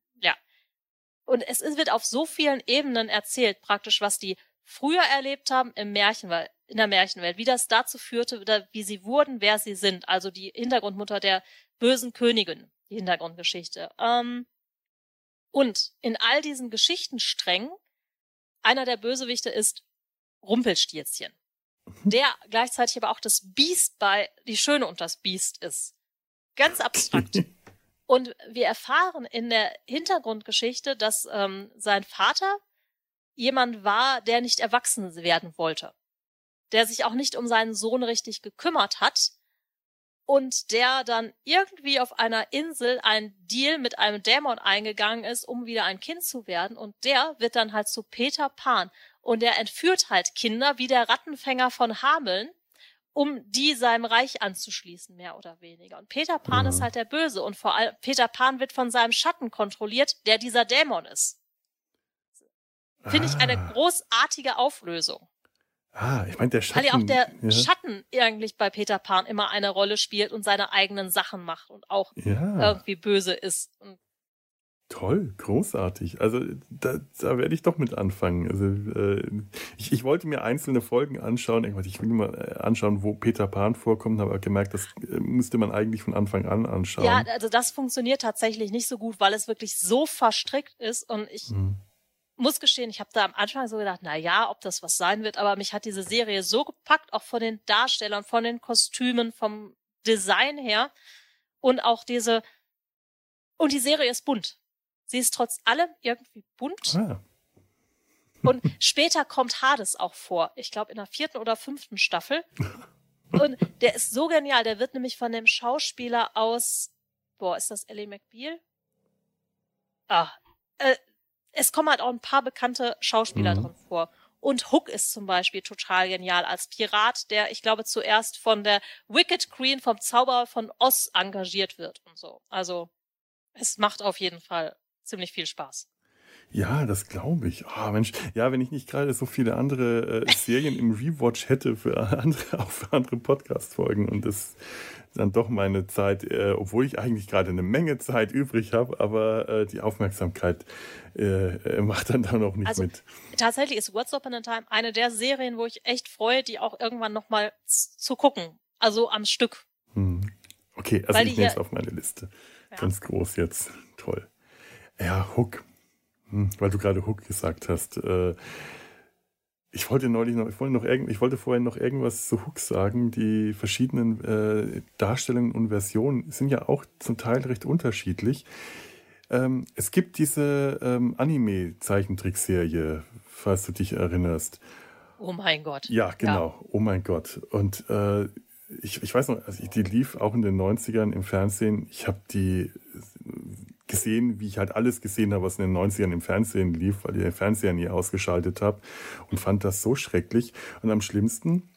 und es wird auf so vielen Ebenen erzählt, praktisch, was die früher erlebt haben im Märchenwelt, in der Märchenwelt, wie das dazu führte, wie sie wurden, wer sie sind. Also die Hintergrundmutter der bösen Königin, die Hintergrundgeschichte. Ähm, und in all diesen Geschichtensträngen, einer der Bösewichte ist Rumpelstilzchen, mhm. der gleichzeitig aber auch das Biest bei Die Schöne und das Biest ist. Ganz abstrakt. Und wir erfahren in der Hintergrundgeschichte, dass ähm, sein Vater jemand war, der nicht erwachsen werden wollte. Der sich auch nicht um seinen Sohn richtig gekümmert hat. Und der dann irgendwie auf einer Insel einen Deal mit einem Dämon eingegangen ist, um wieder ein Kind zu werden. Und der wird dann halt zu Peter Pan. Und der entführt halt Kinder wie der Rattenfänger von Hameln um die seinem Reich anzuschließen, mehr oder weniger. Und Peter Pan mhm. ist halt der Böse und vor allem Peter Pan wird von seinem Schatten kontrolliert, der dieser Dämon ist. Finde ah. ich eine ah. großartige Auflösung. Ah, ich meine, der Schatten. Weil ja auch der ja. Schatten eigentlich bei Peter Pan immer eine Rolle spielt und seine eigenen Sachen macht und auch ja. irgendwie böse ist. Und Toll, großartig. Also da, da werde ich doch mit anfangen. Also äh, ich, ich wollte mir einzelne Folgen anschauen. Ich will mir mal äh, anschauen, wo Peter Pan vorkommt, habe gemerkt, das äh, müsste man eigentlich von Anfang an anschauen. Ja, also das funktioniert tatsächlich nicht so gut, weil es wirklich so verstrickt ist und ich hm. muss gestehen, ich habe da am Anfang so gedacht, na ja, ob das was sein wird, aber mich hat diese Serie so gepackt, auch von den Darstellern, von den Kostümen, vom Design her und auch diese und die Serie ist bunt. Sie ist trotz allem irgendwie bunt. Ah. Und später kommt Hades auch vor. Ich glaube, in der vierten oder fünften Staffel. Und der ist so genial. Der wird nämlich von dem Schauspieler aus, boah, ist das Ellie McBeal? Ah, äh, es kommen halt auch ein paar bekannte Schauspieler mhm. drin vor. Und Hook ist zum Beispiel total genial als Pirat, der, ich glaube, zuerst von der Wicked Queen vom Zauberer von Oz engagiert wird und so. Also, es macht auf jeden Fall ziemlich viel Spaß. Ja, das glaube ich. Oh, Mensch, ja, wenn ich nicht gerade so viele andere äh, Serien im Rewatch hätte für andere, auch für andere Podcast-Folgen und das dann doch meine Zeit, äh, obwohl ich eigentlich gerade eine Menge Zeit übrig habe, aber äh, die Aufmerksamkeit äh, äh macht dann da noch nicht also, mit. Tatsächlich ist What's Up in a Time eine der Serien, wo ich echt freue, die auch irgendwann nochmal zu gucken. Also am Stück. Hm. Okay, also Weil ich nehme es auf meine Liste. Ja. Ganz groß jetzt. Toll. Ja, Hook. Hm, weil du gerade Hook gesagt hast. Äh, ich wollte neulich noch, ich wollte noch irgend, ich wollte vorhin noch irgendwas zu Hook sagen. Die verschiedenen äh, Darstellungen und Versionen sind ja auch zum Teil recht unterschiedlich. Ähm, es gibt diese ähm, Anime-Zeichentrickserie, falls du dich erinnerst. Oh mein Gott. Ja, genau. Ja. Oh mein Gott. Und äh, ich, ich weiß noch, also die lief auch in den 90ern im Fernsehen. Ich habe die gesehen, wie ich halt alles gesehen habe, was in den 90ern im Fernsehen lief, weil ich den Fernseher nie ausgeschaltet habe und fand das so schrecklich. Und am schlimmsten,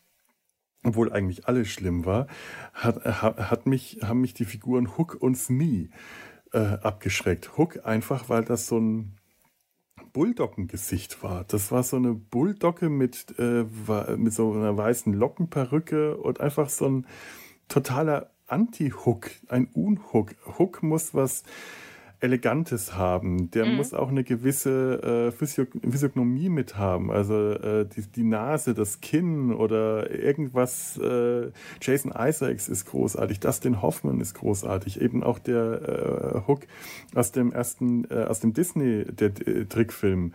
obwohl eigentlich alles schlimm war, hat, hat mich, haben mich die Figuren Hook und Smee äh, abgeschreckt. Hook einfach, weil das so ein Bulldoggengesicht war. Das war so eine Bulldogge mit, äh, mit so einer weißen Lockenperücke und einfach so ein totaler Anti-Hook, ein Unhook. Hook muss was Elegantes haben. Der mhm. muss auch eine gewisse äh, Physiognomie mit haben. Also äh, die, die, Nase, das Kinn oder irgendwas. Äh, Jason Isaacs ist großartig. Dustin Hoffman ist großartig. Eben auch der äh, Hook aus dem ersten, äh, aus dem Disney, der äh, Trickfilm.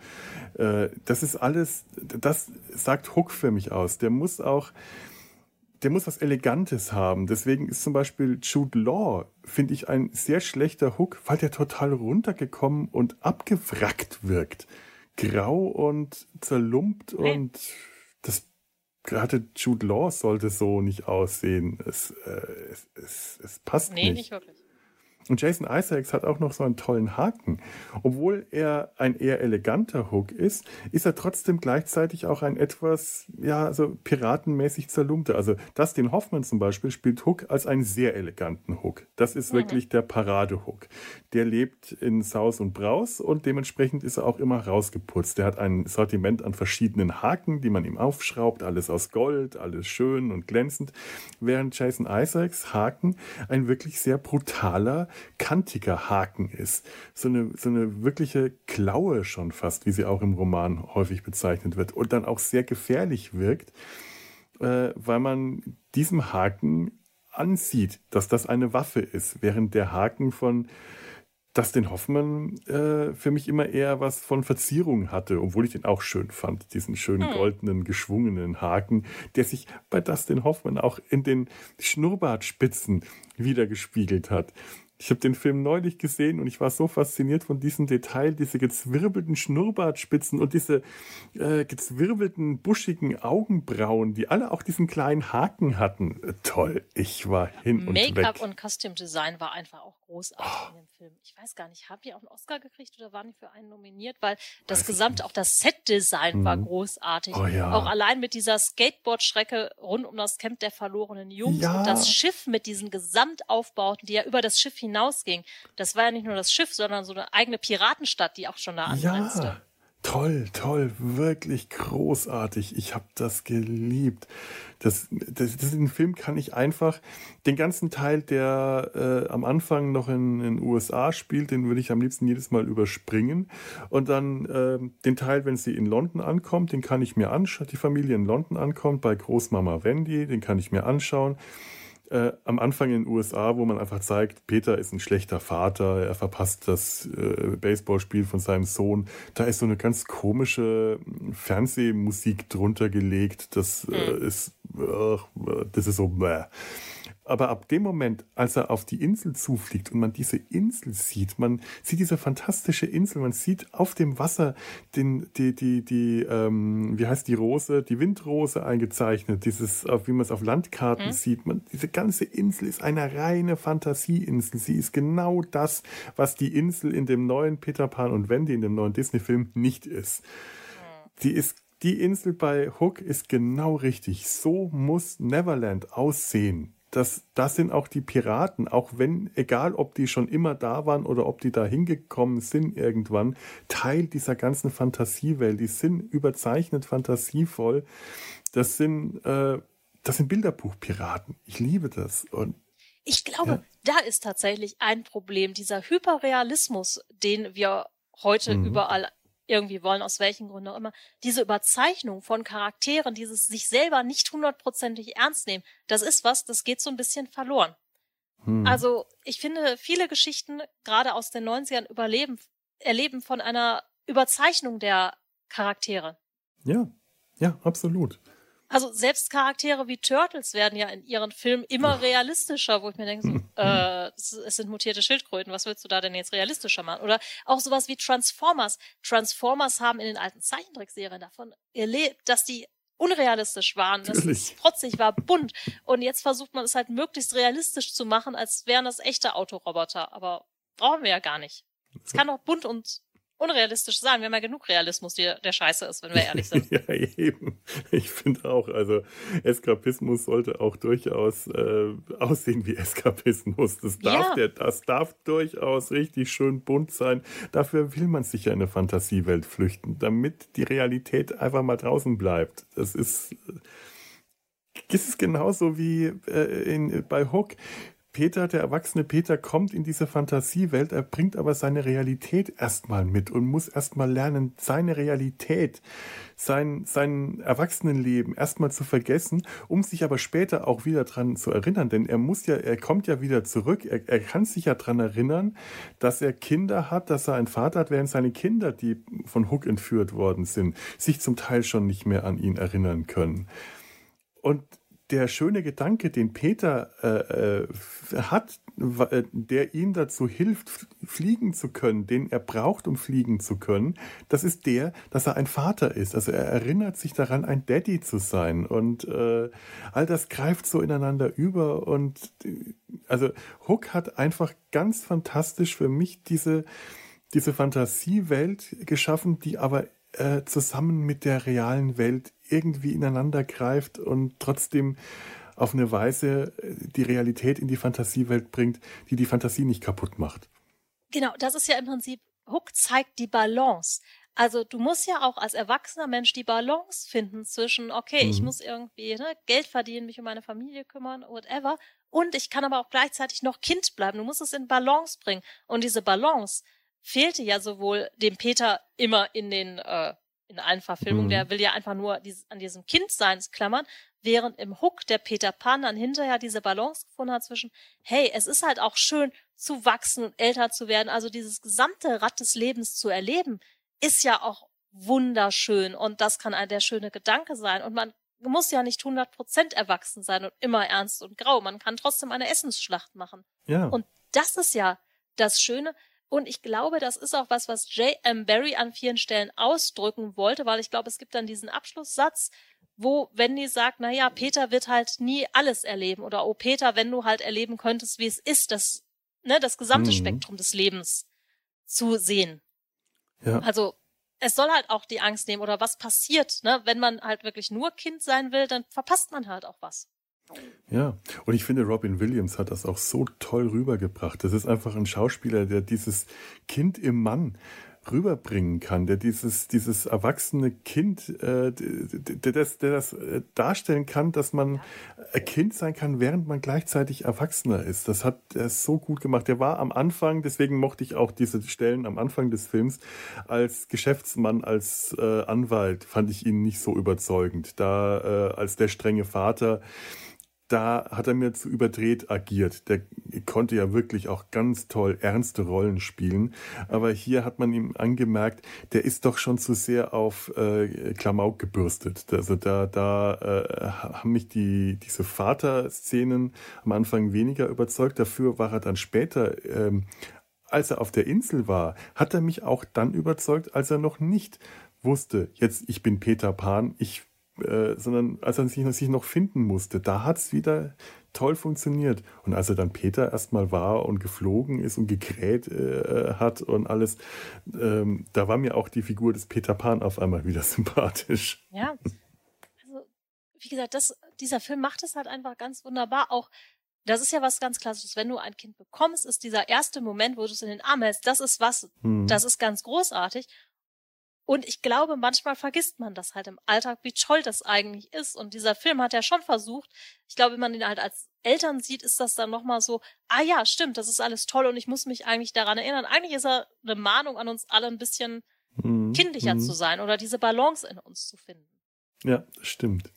Äh, das ist alles, das sagt Hook für mich aus. Der muss auch der muss was Elegantes haben. Deswegen ist zum Beispiel Jude Law, finde ich, ein sehr schlechter Hook, weil der total runtergekommen und abgewrackt wirkt. Grau und zerlumpt und das gerade Jude Law sollte so nicht aussehen. Es, äh, es, es, es passt nee, nicht. Nee, nicht wirklich. Und Jason Isaacs hat auch noch so einen tollen Haken. Obwohl er ein eher eleganter Hook ist, ist er trotzdem gleichzeitig auch ein etwas, ja, so piratenmäßig zerlumpter. Also Dustin Hoffman zum Beispiel spielt Hook als einen sehr eleganten Hook. Das ist mhm. wirklich der Parade-Hook. Der lebt in Saus und Braus und dementsprechend ist er auch immer rausgeputzt. Der hat ein Sortiment an verschiedenen Haken, die man ihm aufschraubt. Alles aus Gold, alles schön und glänzend. Während Jason Isaacs Haken ein wirklich sehr brutaler, kantiger Haken ist. So eine, so eine wirkliche Klaue schon fast, wie sie auch im Roman häufig bezeichnet wird. Und dann auch sehr gefährlich wirkt, äh, weil man diesem Haken ansieht, dass das eine Waffe ist, während der Haken von Dustin Hoffmann äh, für mich immer eher was von Verzierung hatte, obwohl ich den auch schön fand, diesen schönen hm. goldenen, geschwungenen Haken, der sich bei Dustin Hoffmann auch in den Schnurrbartspitzen wiedergespiegelt hat. Ich habe den Film neulich gesehen und ich war so fasziniert von diesem Detail, diese gezwirbelten Schnurrbartspitzen und diese äh, gezwirbelten, buschigen Augenbrauen, die alle auch diesen kleinen Haken hatten. Toll, ich war hin und weg. Make-up und Costume Design war einfach auch großartig oh. in dem Film. Ich weiß gar nicht, haben die auch einen Oscar gekriegt oder waren die für einen nominiert? Weil das weiß gesamte, auch das Set-Design mhm. war großartig. Oh, ja. Auch allein mit dieser Skateboard-Schrecke rund um das Camp der verlorenen Jungs ja. und das Schiff mit diesen Gesamtaufbauten, die ja über das Schiff hinausging. Das war ja nicht nur das Schiff, sondern so eine eigene Piratenstadt, die auch schon da angrenzte. Ja. Toll, toll, wirklich großartig. Ich habe das geliebt. Das, das, den Film kann ich einfach, den ganzen Teil, der äh, am Anfang noch in den USA spielt, den würde ich am liebsten jedes Mal überspringen. Und dann äh, den Teil, wenn sie in London ankommt, den kann ich mir anschauen, die Familie in London ankommt, bei Großmama Wendy, den kann ich mir anschauen äh, am Anfang in den USA, wo man einfach zeigt, Peter ist ein schlechter Vater, er verpasst das äh, Baseballspiel von seinem Sohn. Da ist so eine ganz komische Fernsehmusik drunter gelegt. Das äh, hm. ist, das ist so, bäh. Aber ab dem Moment, als er auf die Insel zufliegt und man diese Insel sieht, man sieht diese fantastische Insel, man sieht auf dem Wasser den, die, die, die, ähm, wie heißt die Rose, die Windrose eingezeichnet, dieses, wie man es auf Landkarten mhm. sieht. Man, diese ganze Insel ist eine reine Fantasieinsel. Sie ist genau das, was die Insel in dem neuen Peter Pan und Wendy in dem neuen Disney-Film nicht ist. Sie ist die Insel bei Hook ist genau richtig. So muss Neverland aussehen. Das, das sind auch die Piraten, auch wenn, egal ob die schon immer da waren oder ob die da hingekommen sind irgendwann, Teil dieser ganzen Fantasiewelt. Die sind überzeichnet fantasievoll. Das sind, äh, das sind Bilderbuchpiraten. Ich liebe das. Und ich glaube, ja. da ist tatsächlich ein Problem, dieser Hyperrealismus, den wir heute mhm. überall irgendwie wollen, aus welchen Gründen auch immer, diese Überzeichnung von Charakteren, dieses sich selber nicht hundertprozentig ernst nehmen, das ist was, das geht so ein bisschen verloren. Hm. Also ich finde, viele Geschichten, gerade aus den 90ern, überleben, erleben von einer Überzeichnung der Charaktere. Ja, ja, absolut. Also selbst Charaktere wie Turtles werden ja in ihren Filmen immer realistischer, wo ich mir denke, so, äh, es sind mutierte Schildkröten, was willst du da denn jetzt realistischer machen? Oder auch sowas wie Transformers. Transformers haben in den alten Zeichentrickserien davon erlebt, dass die unrealistisch waren, dass es protzig war, bunt. Und jetzt versucht man es halt möglichst realistisch zu machen, als wären das echte Autoroboter. Aber brauchen wir ja gar nicht. Es kann auch bunt und unrealistisch sein. Wir haben ja genug Realismus, der, der scheiße ist, wenn wir ehrlich sind. ja, eben. Ich finde auch, also Eskapismus sollte auch durchaus äh, aussehen wie Eskapismus. Das darf, ja. der, das darf durchaus richtig schön bunt sein. Dafür will man sich ja in eine Fantasiewelt flüchten, damit die Realität einfach mal draußen bleibt. Das ist. Das ist genauso wie äh, in, bei Hook. Peter, der erwachsene Peter, kommt in diese Fantasiewelt, er bringt aber seine Realität erstmal mit und muss erstmal lernen, seine Realität, sein, sein Erwachsenenleben erstmal zu vergessen, um sich aber später auch wieder dran zu erinnern. Denn er muss ja, er kommt ja wieder zurück, er, er kann sich ja dran erinnern, dass er Kinder hat, dass er einen Vater hat, während seine Kinder, die von Hook entführt worden sind, sich zum Teil schon nicht mehr an ihn erinnern können. Und der schöne Gedanke, den Peter äh, äh, hat, äh, der ihn dazu hilft, fliegen zu können, den er braucht, um fliegen zu können, das ist der, dass er ein Vater ist. Also er erinnert sich daran, ein Daddy zu sein. Und äh, all das greift so ineinander über. Und also Hook hat einfach ganz fantastisch für mich diese, diese Fantasiewelt geschaffen, die aber äh, zusammen mit der realen Welt irgendwie ineinander greift und trotzdem auf eine Weise äh, die Realität in die Fantasiewelt bringt, die die Fantasie nicht kaputt macht. Genau, das ist ja im Prinzip, Hook zeigt die Balance. Also du musst ja auch als erwachsener Mensch die Balance finden zwischen, okay, mhm. ich muss irgendwie ne, Geld verdienen, mich um meine Familie kümmern, whatever, und ich kann aber auch gleichzeitig noch Kind bleiben. Du musst es in Balance bringen. Und diese Balance fehlte ja sowohl dem Peter immer in den äh, in allen Verfilmungen, mhm. der will ja einfach nur dieses, an diesem Kindseins klammern, während im Hook der Peter Pan dann hinterher diese Balance gefunden hat zwischen, hey, es ist halt auch schön zu wachsen und älter zu werden, also dieses gesamte Rad des Lebens zu erleben, ist ja auch wunderschön und das kann ein der schöne Gedanke sein und man muss ja nicht 100% erwachsen sein und immer ernst und grau, man kann trotzdem eine Essensschlacht machen. Ja. Und das ist ja das Schöne, und ich glaube, das ist auch was, was J.M. Barry an vielen Stellen ausdrücken wollte, weil ich glaube, es gibt dann diesen Abschlusssatz, wo Wendy sagt, na ja, Peter wird halt nie alles erleben oder oh Peter, wenn du halt erleben könntest, wie es ist, das, ne, das gesamte mhm. Spektrum des Lebens zu sehen. Ja. Also, es soll halt auch die Angst nehmen oder was passiert, ne, wenn man halt wirklich nur Kind sein will, dann verpasst man halt auch was. Ja, und ich finde, Robin Williams hat das auch so toll rübergebracht. Das ist einfach ein Schauspieler, der dieses Kind im Mann rüberbringen kann, der dieses, dieses erwachsene Kind, äh, der, das, der das äh, darstellen kann, dass man ein Kind sein kann, während man gleichzeitig Erwachsener ist. Das hat er so gut gemacht. Der war am Anfang, deswegen mochte ich auch diese Stellen am Anfang des Films, als Geschäftsmann, als äh, Anwalt, fand ich ihn nicht so überzeugend. Da äh, als der strenge Vater, da hat er mir zu überdreht agiert. Der konnte ja wirklich auch ganz toll ernste Rollen spielen. Aber hier hat man ihm angemerkt, der ist doch schon zu sehr auf äh, Klamauk gebürstet. Also da, da äh, haben mich die, diese Vaterszenen am Anfang weniger überzeugt. Dafür war er dann später ähm, als er auf der Insel war, hat er mich auch dann überzeugt, als er noch nicht wusste, jetzt ich bin Peter Pan, ich äh, sondern als er sich, sich noch finden musste, da hat es wieder toll funktioniert. Und als er dann Peter erstmal war und geflogen ist und gekräht äh, hat und alles, ähm, da war mir auch die Figur des Peter Pan auf einmal wieder sympathisch. Ja, also wie gesagt, das, dieser Film macht es halt einfach ganz wunderbar. Auch das ist ja was ganz Klassisches. Wenn du ein Kind bekommst, ist dieser erste Moment, wo du es in den Arm hältst, das ist was, mhm. das ist ganz großartig. Und ich glaube, manchmal vergisst man das halt im Alltag, wie toll das eigentlich ist. Und dieser Film hat ja schon versucht, ich glaube, wenn man ihn halt als Eltern sieht, ist das dann nochmal so, ah ja, stimmt, das ist alles toll und ich muss mich eigentlich daran erinnern. Eigentlich ist er eine Mahnung an uns alle, ein bisschen mhm. kindlicher mhm. zu sein oder diese Balance in uns zu finden. Ja, stimmt.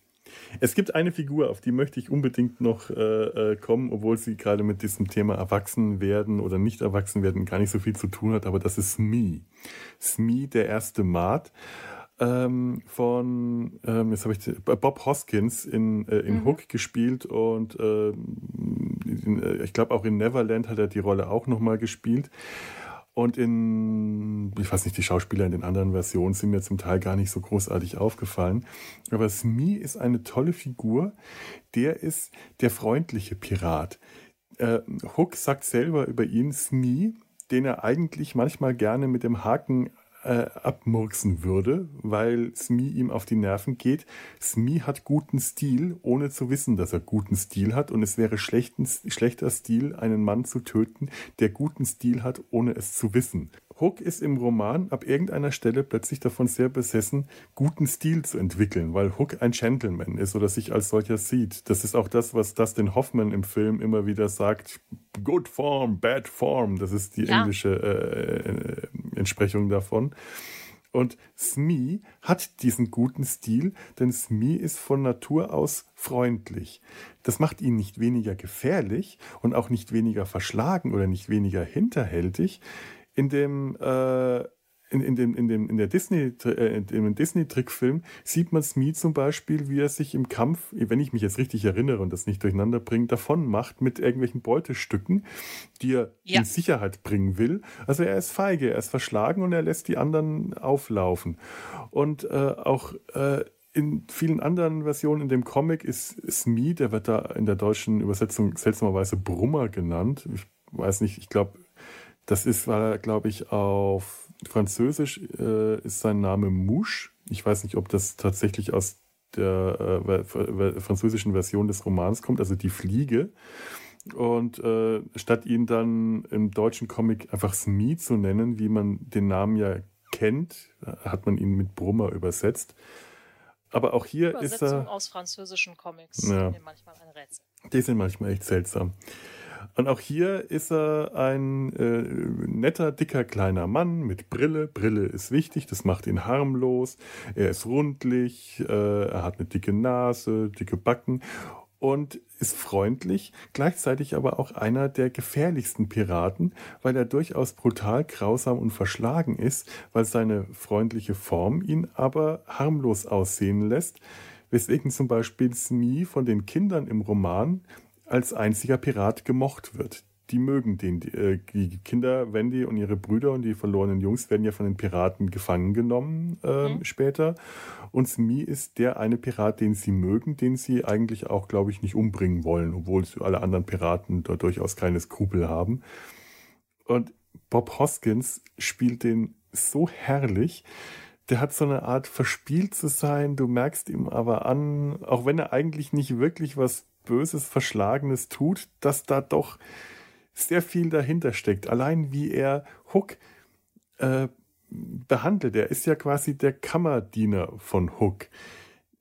Es gibt eine Figur, auf die möchte ich unbedingt noch äh, äh, kommen, obwohl sie gerade mit diesem Thema erwachsen werden oder nicht erwachsen werden gar nicht so viel zu tun hat, aber das ist Smee. Smee, der erste Maat. Ähm, von ähm, jetzt habe ich Bob Hoskins in, äh, in mhm. Hook gespielt und ähm, in, ich glaube auch in Neverland hat er die Rolle auch nochmal gespielt. Und in, ich weiß nicht, die Schauspieler in den anderen Versionen sind mir zum Teil gar nicht so großartig aufgefallen. Aber Smee ist eine tolle Figur. Der ist der freundliche Pirat. Äh, Hook sagt selber über ihn Smee, den er eigentlich manchmal gerne mit dem Haken äh, abmurksen würde, weil Smee ihm auf die Nerven geht. Smee hat guten Stil, ohne zu wissen, dass er guten Stil hat. Und es wäre schlechten, schlechter Stil, einen Mann zu töten, der guten Stil hat, ohne es zu wissen. Hook ist im Roman ab irgendeiner Stelle plötzlich davon sehr besessen, guten Stil zu entwickeln, weil Hook ein Gentleman ist oder sich als solcher sieht. Das ist auch das, was Dustin Hoffman im Film immer wieder sagt. Good form, bad form. Das ist die ja. englische äh, äh, Entsprechung davon. Und Smee hat diesen guten Stil, denn Smee ist von Natur aus freundlich. Das macht ihn nicht weniger gefährlich und auch nicht weniger verschlagen oder nicht weniger hinterhältig in dem äh, in, in, dem, in, dem, in der Disney, äh, in dem Disney-Trickfilm sieht man Smee zum Beispiel, wie er sich im Kampf, wenn ich mich jetzt richtig erinnere und das nicht durcheinander bringe, davon macht mit irgendwelchen Beutestücken, die er ja. in Sicherheit bringen will. Also er ist feige, er ist verschlagen und er lässt die anderen auflaufen. Und äh, auch äh, in vielen anderen Versionen in dem Comic ist Smee, der wird da in der deutschen Übersetzung seltsamerweise Brummer genannt. Ich weiß nicht, ich glaube, das ist, war, glaube ich, auf Französisch äh, ist sein Name Mouche. Ich weiß nicht, ob das tatsächlich aus der äh, französischen Version des Romans kommt, also die Fliege. Und äh, statt ihn dann im deutschen Comic einfach Smee zu nennen, wie man den Namen ja kennt, hat man ihn mit Brummer übersetzt. Aber auch hier ist er. aus französischen Comics ja, sind manchmal ein Rätsel. Die sind manchmal echt seltsam. Und auch hier ist er ein äh, netter, dicker, kleiner Mann mit Brille. Brille ist wichtig, das macht ihn harmlos. Er ist rundlich, äh, er hat eine dicke Nase, dicke Backen und ist freundlich, gleichzeitig aber auch einer der gefährlichsten Piraten, weil er durchaus brutal, grausam und verschlagen ist, weil seine freundliche Form ihn aber harmlos aussehen lässt, weswegen zum Beispiel Smee von den Kindern im Roman als einziger Pirat gemocht wird. Die mögen den. Die, äh, die Kinder, Wendy und ihre Brüder und die verlorenen Jungs werden ja von den Piraten gefangen genommen äh, mhm. später. Und Smee ist der eine Pirat, den sie mögen, den sie eigentlich auch, glaube ich, nicht umbringen wollen, obwohl alle anderen Piraten da durchaus keine Skrupel haben. Und Bob Hoskins spielt den so herrlich. Der hat so eine Art verspielt zu sein. Du merkst ihm aber an, auch wenn er eigentlich nicht wirklich was Böses, Verschlagenes tut, dass da doch sehr viel dahinter steckt. Allein wie er Hook äh, behandelt. Er ist ja quasi der Kammerdiener von Hook.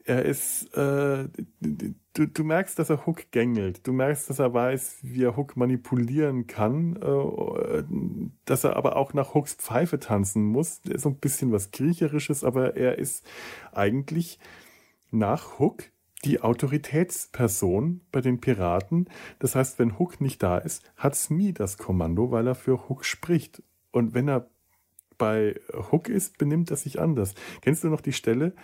Er ist, äh, du, du merkst, dass er Hook gängelt. Du merkst, dass er weiß, wie er Hook manipulieren kann, äh, dass er aber auch nach Hooks Pfeife tanzen muss. Ist so ein bisschen was Griecherisches, aber er ist eigentlich nach Hook die Autoritätsperson bei den Piraten. Das heißt, wenn Hook nicht da ist, hat Smee das Kommando, weil er für Hook spricht. Und wenn er bei Hook ist, benimmt er sich anders. Kennst du noch die Stelle,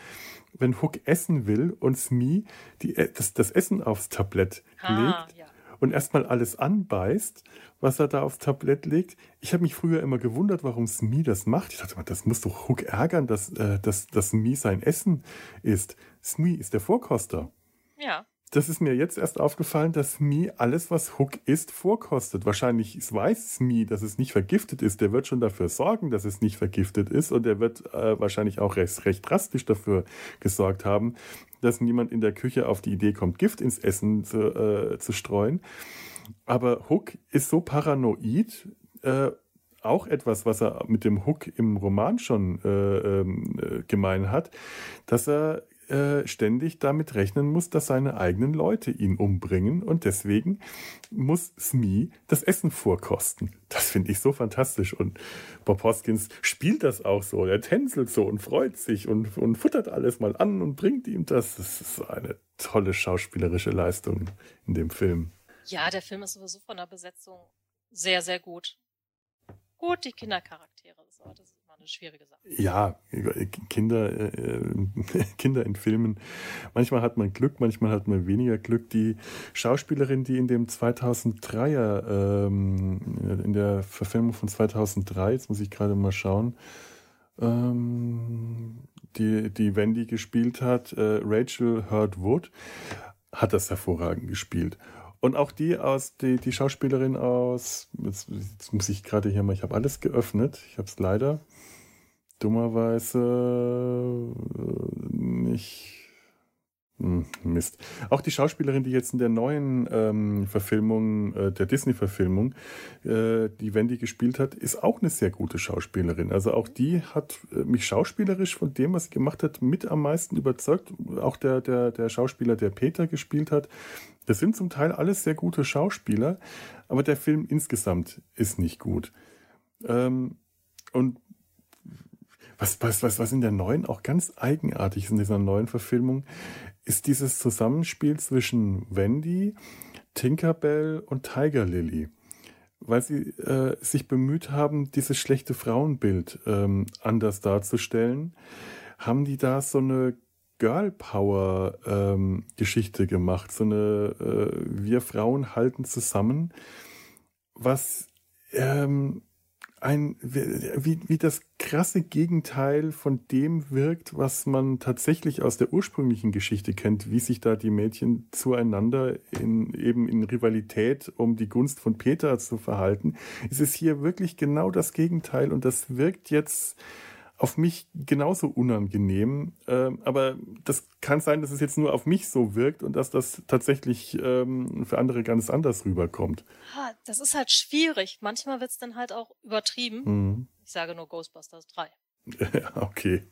wenn Hook essen will und Smee die, äh, das, das Essen aufs Tablett ah, legt ja. und erstmal alles anbeißt, was er da aufs Tablett legt? Ich habe mich früher immer gewundert, warum Smee das macht. Ich dachte mal, das muss doch Hook ärgern, dass, äh, dass, dass Smee sein Essen isst. Smee ist der Vorkoster. Ja. Das ist mir jetzt erst aufgefallen, dass Smee alles, was Hook isst, vorkostet. Wahrscheinlich weiß Smee, dass es nicht vergiftet ist. Der wird schon dafür sorgen, dass es nicht vergiftet ist. Und er wird äh, wahrscheinlich auch recht, recht drastisch dafür gesorgt haben, dass niemand in der Küche auf die Idee kommt, Gift ins Essen zu, äh, zu streuen. Aber Hook ist so paranoid, äh, auch etwas, was er mit dem Hook im Roman schon äh, ähm, äh, gemein hat, dass er äh, ständig damit rechnen muss, dass seine eigenen Leute ihn umbringen und deswegen muss Smee das Essen vorkosten. Das finde ich so fantastisch und Bob Hoskins spielt das auch so. Er tänzelt so und freut sich und, und futtert alles mal an und bringt ihm das. Das ist eine tolle schauspielerische Leistung in dem Film. Ja, der Film ist sowieso von der Besetzung sehr, sehr gut. Gut, die Kindercharaktere, das ist immer eine schwierige Sache. Ja, Kinder, äh, Kinder in Filmen. Manchmal hat man Glück, manchmal hat man weniger Glück. Die Schauspielerin, die in dem 2003er, ähm, in der Verfilmung von 2003, jetzt muss ich gerade mal schauen, ähm, die, die Wendy gespielt hat, äh, Rachel Hurd Wood, hat das hervorragend gespielt. Und auch die aus, die, die Schauspielerin aus, jetzt, jetzt muss ich gerade hier mal, ich habe alles geöffnet, ich habe es leider dummerweise äh, nicht. Hm, Mist. Auch die Schauspielerin, die jetzt in der neuen ähm, Verfilmung, äh, der Disney-Verfilmung, äh, die Wendy gespielt hat, ist auch eine sehr gute Schauspielerin. Also auch die hat äh, mich schauspielerisch von dem, was sie gemacht hat, mit am meisten überzeugt. Auch der, der, der Schauspieler, der Peter gespielt hat, das sind zum Teil alles sehr gute Schauspieler, aber der Film insgesamt ist nicht gut. Ähm, und was, was, was, was in der neuen auch ganz eigenartig ist, in dieser neuen Verfilmung, ist dieses Zusammenspiel zwischen Wendy, Tinkerbell und Tiger Lily. Weil sie äh, sich bemüht haben, dieses schlechte Frauenbild ähm, anders darzustellen, haben die da so eine Girl Power ähm, Geschichte gemacht. So eine äh, Wir Frauen halten zusammen, was ähm, ein, wie, wie das krasse Gegenteil von dem wirkt, was man tatsächlich aus der ursprünglichen Geschichte kennt, wie sich da die Mädchen zueinander in, eben in Rivalität um die Gunst von Peter zu verhalten. Es ist hier wirklich genau das Gegenteil und das wirkt jetzt auf mich genauso unangenehm. Ähm, aber das kann sein, dass es jetzt nur auf mich so wirkt und dass das tatsächlich ähm, für andere ganz anders rüberkommt. das ist halt schwierig. Manchmal wird es dann halt auch übertrieben. Mhm. Ich sage nur Ghostbusters 3. ja, okay.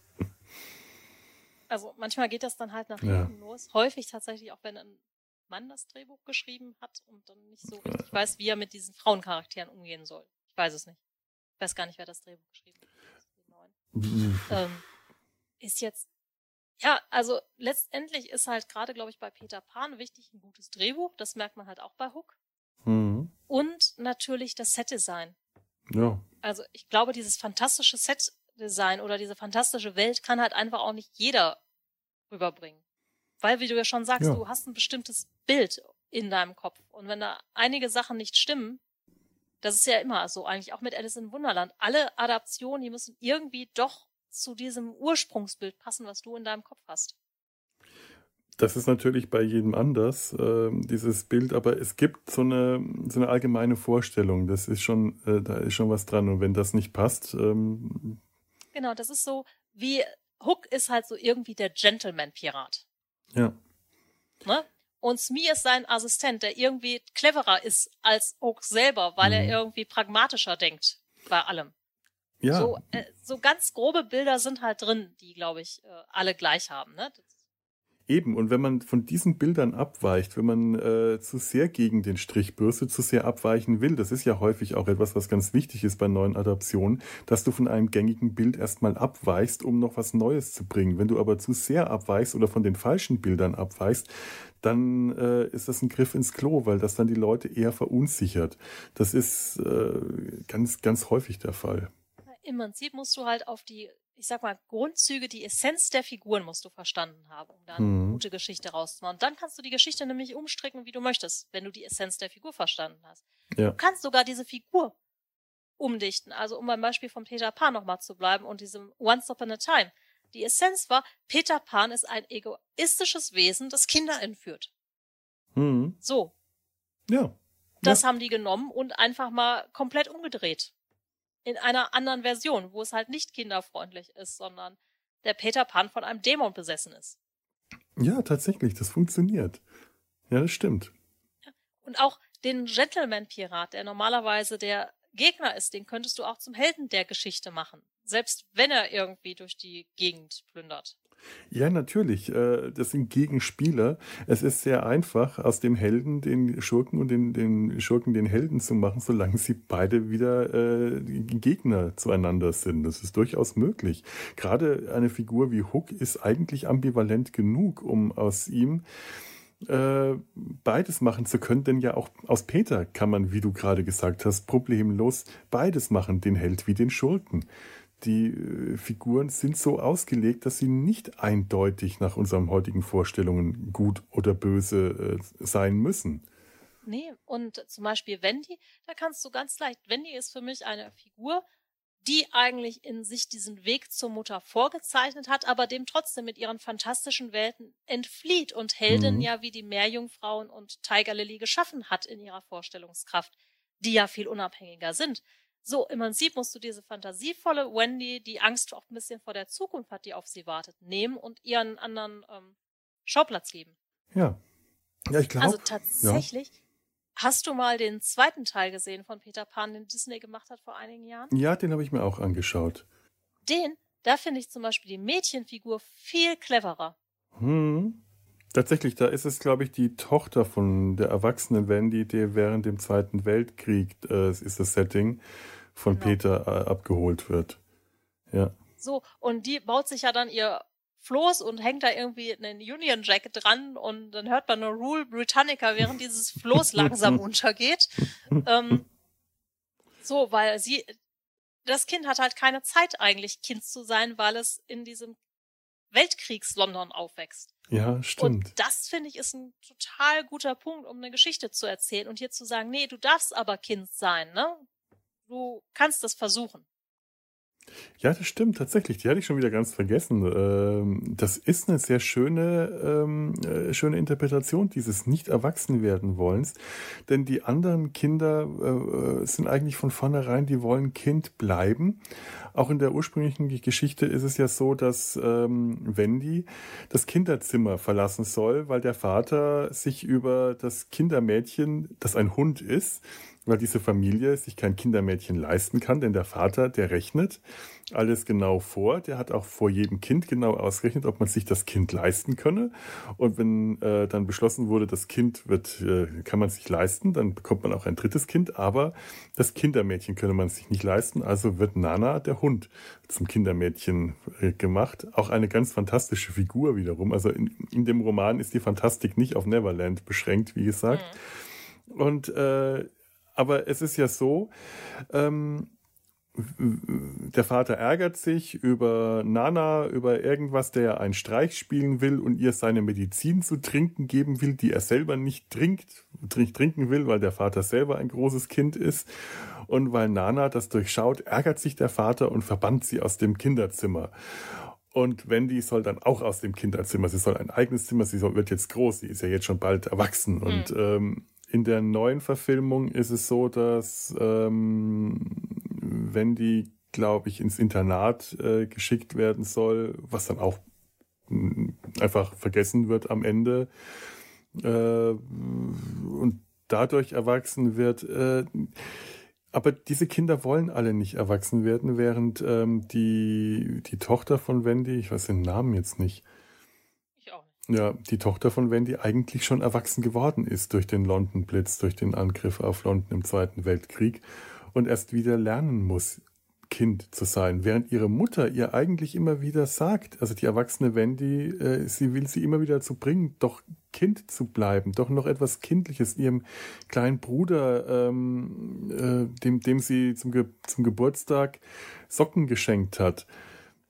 Also manchmal geht das dann halt nach hinten ja. los. Häufig tatsächlich auch, wenn ein Mann das Drehbuch geschrieben hat und dann nicht so richtig weiß, wie er mit diesen Frauencharakteren umgehen soll. Ich weiß es nicht. Ich weiß gar nicht, wer das Drehbuch geschrieben hat ähm, ist jetzt, ja, also letztendlich ist halt gerade, glaube ich, bei Peter Pan wichtig ein gutes Drehbuch. Das merkt man halt auch bei Hook. Mhm. Und natürlich das Setdesign. Ja. Also ich glaube, dieses fantastische Setdesign oder diese fantastische Welt kann halt einfach auch nicht jeder rüberbringen. Weil, wie du ja schon sagst, ja. du hast ein bestimmtes Bild in deinem Kopf. Und wenn da einige Sachen nicht stimmen, das ist ja immer so, eigentlich auch mit Alice in Wunderland. Alle Adaptionen, die müssen irgendwie doch zu diesem Ursprungsbild passen, was du in deinem Kopf hast. Das ist natürlich bei jedem anders, äh, dieses Bild, aber es gibt so eine, so eine allgemeine Vorstellung. Das ist schon, äh, da ist schon was dran. Und wenn das nicht passt. Ähm genau, das ist so, wie Hook ist halt so irgendwie der Gentleman-Pirat. Ja. Ne? Und Smee ist sein Assistent, der irgendwie cleverer ist als Oak selber, weil mhm. er irgendwie pragmatischer denkt bei allem. Ja. So, äh, so ganz grobe Bilder sind halt drin, die, glaube ich, äh, alle gleich haben. Ne? Eben, und wenn man von diesen Bildern abweicht, wenn man äh, zu sehr gegen den Strich bürstet, zu sehr abweichen will, das ist ja häufig auch etwas, was ganz wichtig ist bei neuen Adaptionen, dass du von einem gängigen Bild erstmal abweichst, um noch was Neues zu bringen. Wenn du aber zu sehr abweichst oder von den falschen Bildern abweichst, dann äh, ist das ein Griff ins Klo, weil das dann die Leute eher verunsichert. Das ist äh, ganz, ganz häufig der Fall. Im Prinzip musst du halt auf die ich sag mal, Grundzüge, die Essenz der Figuren musst du verstanden haben, um da eine mhm. gute Geschichte rauszumachen. Und dann kannst du die Geschichte nämlich umstricken, wie du möchtest, wenn du die Essenz der Figur verstanden hast. Ja. Du kannst sogar diese Figur umdichten. Also um beim Beispiel von Peter Pan nochmal zu bleiben und diesem Once Upon a Time. Die Essenz war, Peter Pan ist ein egoistisches Wesen, das Kinder entführt. Mhm. So. Ja. Das ja. haben die genommen und einfach mal komplett umgedreht in einer anderen Version, wo es halt nicht kinderfreundlich ist, sondern der Peter Pan von einem Dämon besessen ist. Ja, tatsächlich, das funktioniert. Ja, das stimmt. Und auch den Gentleman-Pirat, der normalerweise der Gegner ist, den könntest du auch zum Helden der Geschichte machen. Selbst wenn er irgendwie durch die Gegend plündert. Ja, natürlich. Äh, das sind Gegenspieler. Es ist sehr einfach, aus dem Helden den Schurken und den, den Schurken den Helden zu machen, solange sie beide wieder äh, Gegner zueinander sind. Das ist durchaus möglich. Gerade eine Figur wie Hook ist eigentlich ambivalent genug, um aus ihm äh, beides machen zu können, denn ja auch aus Peter kann man, wie du gerade gesagt hast, problemlos beides machen, den Held wie den Schurken die äh, Figuren sind so ausgelegt, dass sie nicht eindeutig nach unseren heutigen Vorstellungen gut oder böse äh, sein müssen. Nee, und zum Beispiel Wendy, da kannst du ganz leicht, Wendy ist für mich eine Figur, die eigentlich in sich diesen Weg zur Mutter vorgezeichnet hat, aber dem trotzdem mit ihren fantastischen Welten entflieht und Helden mhm. ja wie die Meerjungfrauen und Tiger Lily geschaffen hat in ihrer Vorstellungskraft, die ja viel unabhängiger sind. So, im Prinzip musst du diese fantasievolle Wendy, die Angst auch ein bisschen vor der Zukunft hat, die auf sie wartet, nehmen und ihren anderen ähm, Schauplatz geben. Ja. Ja, ich glaube. Also tatsächlich. Ja. Hast du mal den zweiten Teil gesehen von Peter Pan, den Disney gemacht hat vor einigen Jahren? Ja, den habe ich mir auch angeschaut. Den, da finde ich zum Beispiel die Mädchenfigur viel cleverer. Hm. Tatsächlich, da ist es, glaube ich, die Tochter von der erwachsenen Wendy, die während dem Zweiten Weltkrieg, äh, ist das Setting, von genau. Peter äh, abgeholt wird. Ja. So, und die baut sich ja dann ihr Floß und hängt da irgendwie einen Union Jack dran und dann hört man nur Rule Britannica, während dieses Floß langsam untergeht. Ähm, so, weil sie, das Kind hat halt keine Zeit eigentlich Kind zu sein, weil es in diesem Weltkriegs-London aufwächst. Ja, stimmt. Und das finde ich ist ein total guter Punkt, um eine Geschichte zu erzählen und hier zu sagen, nee, du darfst aber Kind sein, ne? Du kannst das versuchen. Ja, das stimmt tatsächlich. Die hatte ich schon wieder ganz vergessen. Ähm, das ist eine sehr schöne, ähm, äh, schöne Interpretation dieses nicht erwachsen werden wollens. Denn die anderen Kinder äh, sind eigentlich von vornherein, die wollen Kind bleiben. Auch in der ursprünglichen Geschichte ist es ja so, dass ähm, Wendy das Kinderzimmer verlassen soll, weil der Vater sich über das Kindermädchen, das ein Hund ist, weil diese Familie sich kein Kindermädchen leisten kann, denn der Vater, der rechnet alles genau vor. Der hat auch vor jedem Kind genau ausgerechnet, ob man sich das Kind leisten könne. Und wenn äh, dann beschlossen wurde, das Kind wird, äh, kann man sich leisten, dann bekommt man auch ein drittes Kind, aber das Kindermädchen könne man sich nicht leisten. Also wird Nana, der Hund, zum Kindermädchen äh, gemacht. Auch eine ganz fantastische Figur wiederum. Also in, in, dem Roman ist die Fantastik nicht auf Neverland beschränkt, wie gesagt. Mhm. Und äh, aber es ist ja so, ähm, der Vater ärgert sich über Nana, über irgendwas, der einen Streich spielen will und ihr seine Medizin zu trinken geben will, die er selber nicht trinkt, trinken will, weil der Vater selber ein großes Kind ist. Und weil Nana das durchschaut, ärgert sich der Vater und verbannt sie aus dem Kinderzimmer. Und Wendy soll dann auch aus dem Kinderzimmer. Sie soll ein eigenes Zimmer, sie soll, wird jetzt groß, sie ist ja jetzt schon bald erwachsen. Mhm. Und ähm, in der neuen Verfilmung ist es so, dass ähm, Wendy, glaube ich, ins Internat äh, geschickt werden soll, was dann auch mh, einfach vergessen wird am Ende äh, und dadurch erwachsen wird. Äh, aber diese Kinder wollen alle nicht erwachsen werden, während ähm, die, die Tochter von Wendy, ich weiß den Namen jetzt nicht, ja, die Tochter von Wendy eigentlich schon erwachsen geworden ist durch den London Blitz, durch den Angriff auf London im Zweiten Weltkrieg und erst wieder lernen muss, Kind zu sein, während ihre Mutter ihr eigentlich immer wieder sagt, also die erwachsene Wendy, äh, sie will sie immer wieder dazu bringen, doch Kind zu bleiben, doch noch etwas Kindliches ihrem kleinen Bruder, ähm, äh, dem, dem sie zum, Ge zum Geburtstag Socken geschenkt hat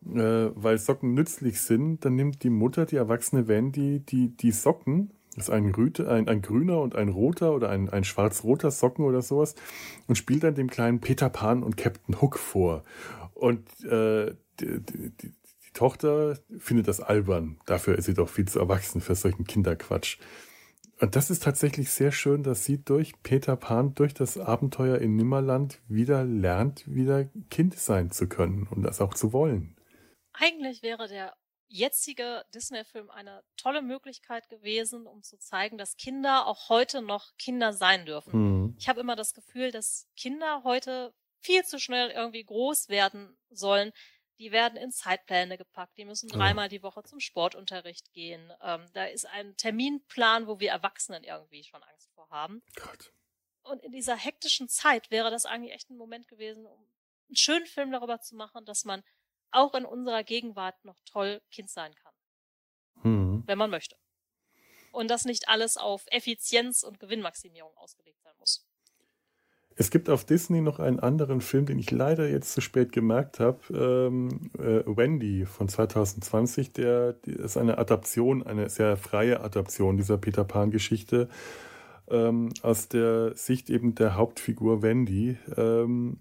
äh, weil Socken nützlich sind, dann nimmt die Mutter, die erwachsene Wendy, die, die Socken, das ist ein, Rüte, ein, ein grüner und ein roter oder ein, ein schwarz-roter Socken oder sowas, und spielt dann dem kleinen Peter Pan und Captain Hook vor. Und äh, die, die, die, die Tochter findet das albern. Dafür ist sie doch viel zu erwachsen für solchen Kinderquatsch. Und das ist tatsächlich sehr schön, dass sie durch Peter Pan, durch das Abenteuer in Nimmerland wieder lernt, wieder Kind sein zu können und das auch zu wollen eigentlich wäre der jetzige Disney-Film eine tolle Möglichkeit gewesen, um zu zeigen, dass Kinder auch heute noch Kinder sein dürfen. Mhm. Ich habe immer das Gefühl, dass Kinder heute viel zu schnell irgendwie groß werden sollen. Die werden in Zeitpläne gepackt. Die müssen dreimal die Woche zum Sportunterricht gehen. Ähm, da ist ein Terminplan, wo wir Erwachsenen irgendwie schon Angst vor haben. Gott. Und in dieser hektischen Zeit wäre das eigentlich echt ein Moment gewesen, um einen schönen Film darüber zu machen, dass man auch in unserer Gegenwart noch toll Kind sein kann. Mhm. Wenn man möchte. Und dass nicht alles auf Effizienz und Gewinnmaximierung ausgelegt sein muss. Es gibt auf Disney noch einen anderen Film, den ich leider jetzt zu spät gemerkt habe. Ähm, äh, Wendy von 2020, der, der ist eine Adaption, eine sehr freie Adaption dieser Peter Pan-Geschichte ähm, aus der Sicht eben der Hauptfigur Wendy. Ähm,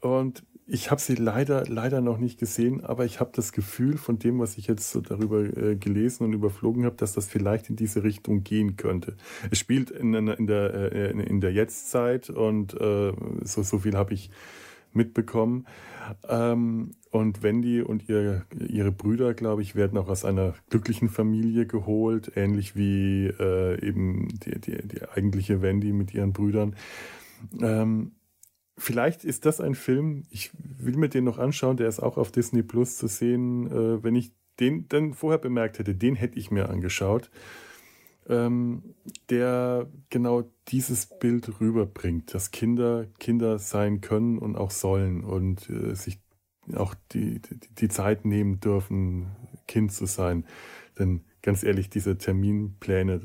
und ich habe sie leider, leider noch nicht gesehen, aber ich habe das Gefühl von dem, was ich jetzt so darüber äh, gelesen und überflogen habe, dass das vielleicht in diese Richtung gehen könnte. Es spielt in, in der, äh, in der Jetztzeit und äh, so, so viel habe ich mitbekommen. Ähm, und Wendy und ihr, ihre Brüder, glaube ich, werden auch aus einer glücklichen Familie geholt, ähnlich wie äh, eben die, die, die eigentliche Wendy mit ihren Brüdern. Ähm, vielleicht ist das ein Film, ich will mir den noch anschauen, der ist auch auf Disney Plus zu sehen. Äh, wenn ich den dann vorher bemerkt hätte, den hätte ich mir angeschaut, ähm, der genau dieses Bild rüberbringt, dass Kinder Kinder sein können und auch sollen und äh, sich auch die, die, die Zeit nehmen dürfen, Kind zu sein. Denn ganz ehrlich, diese Terminpläne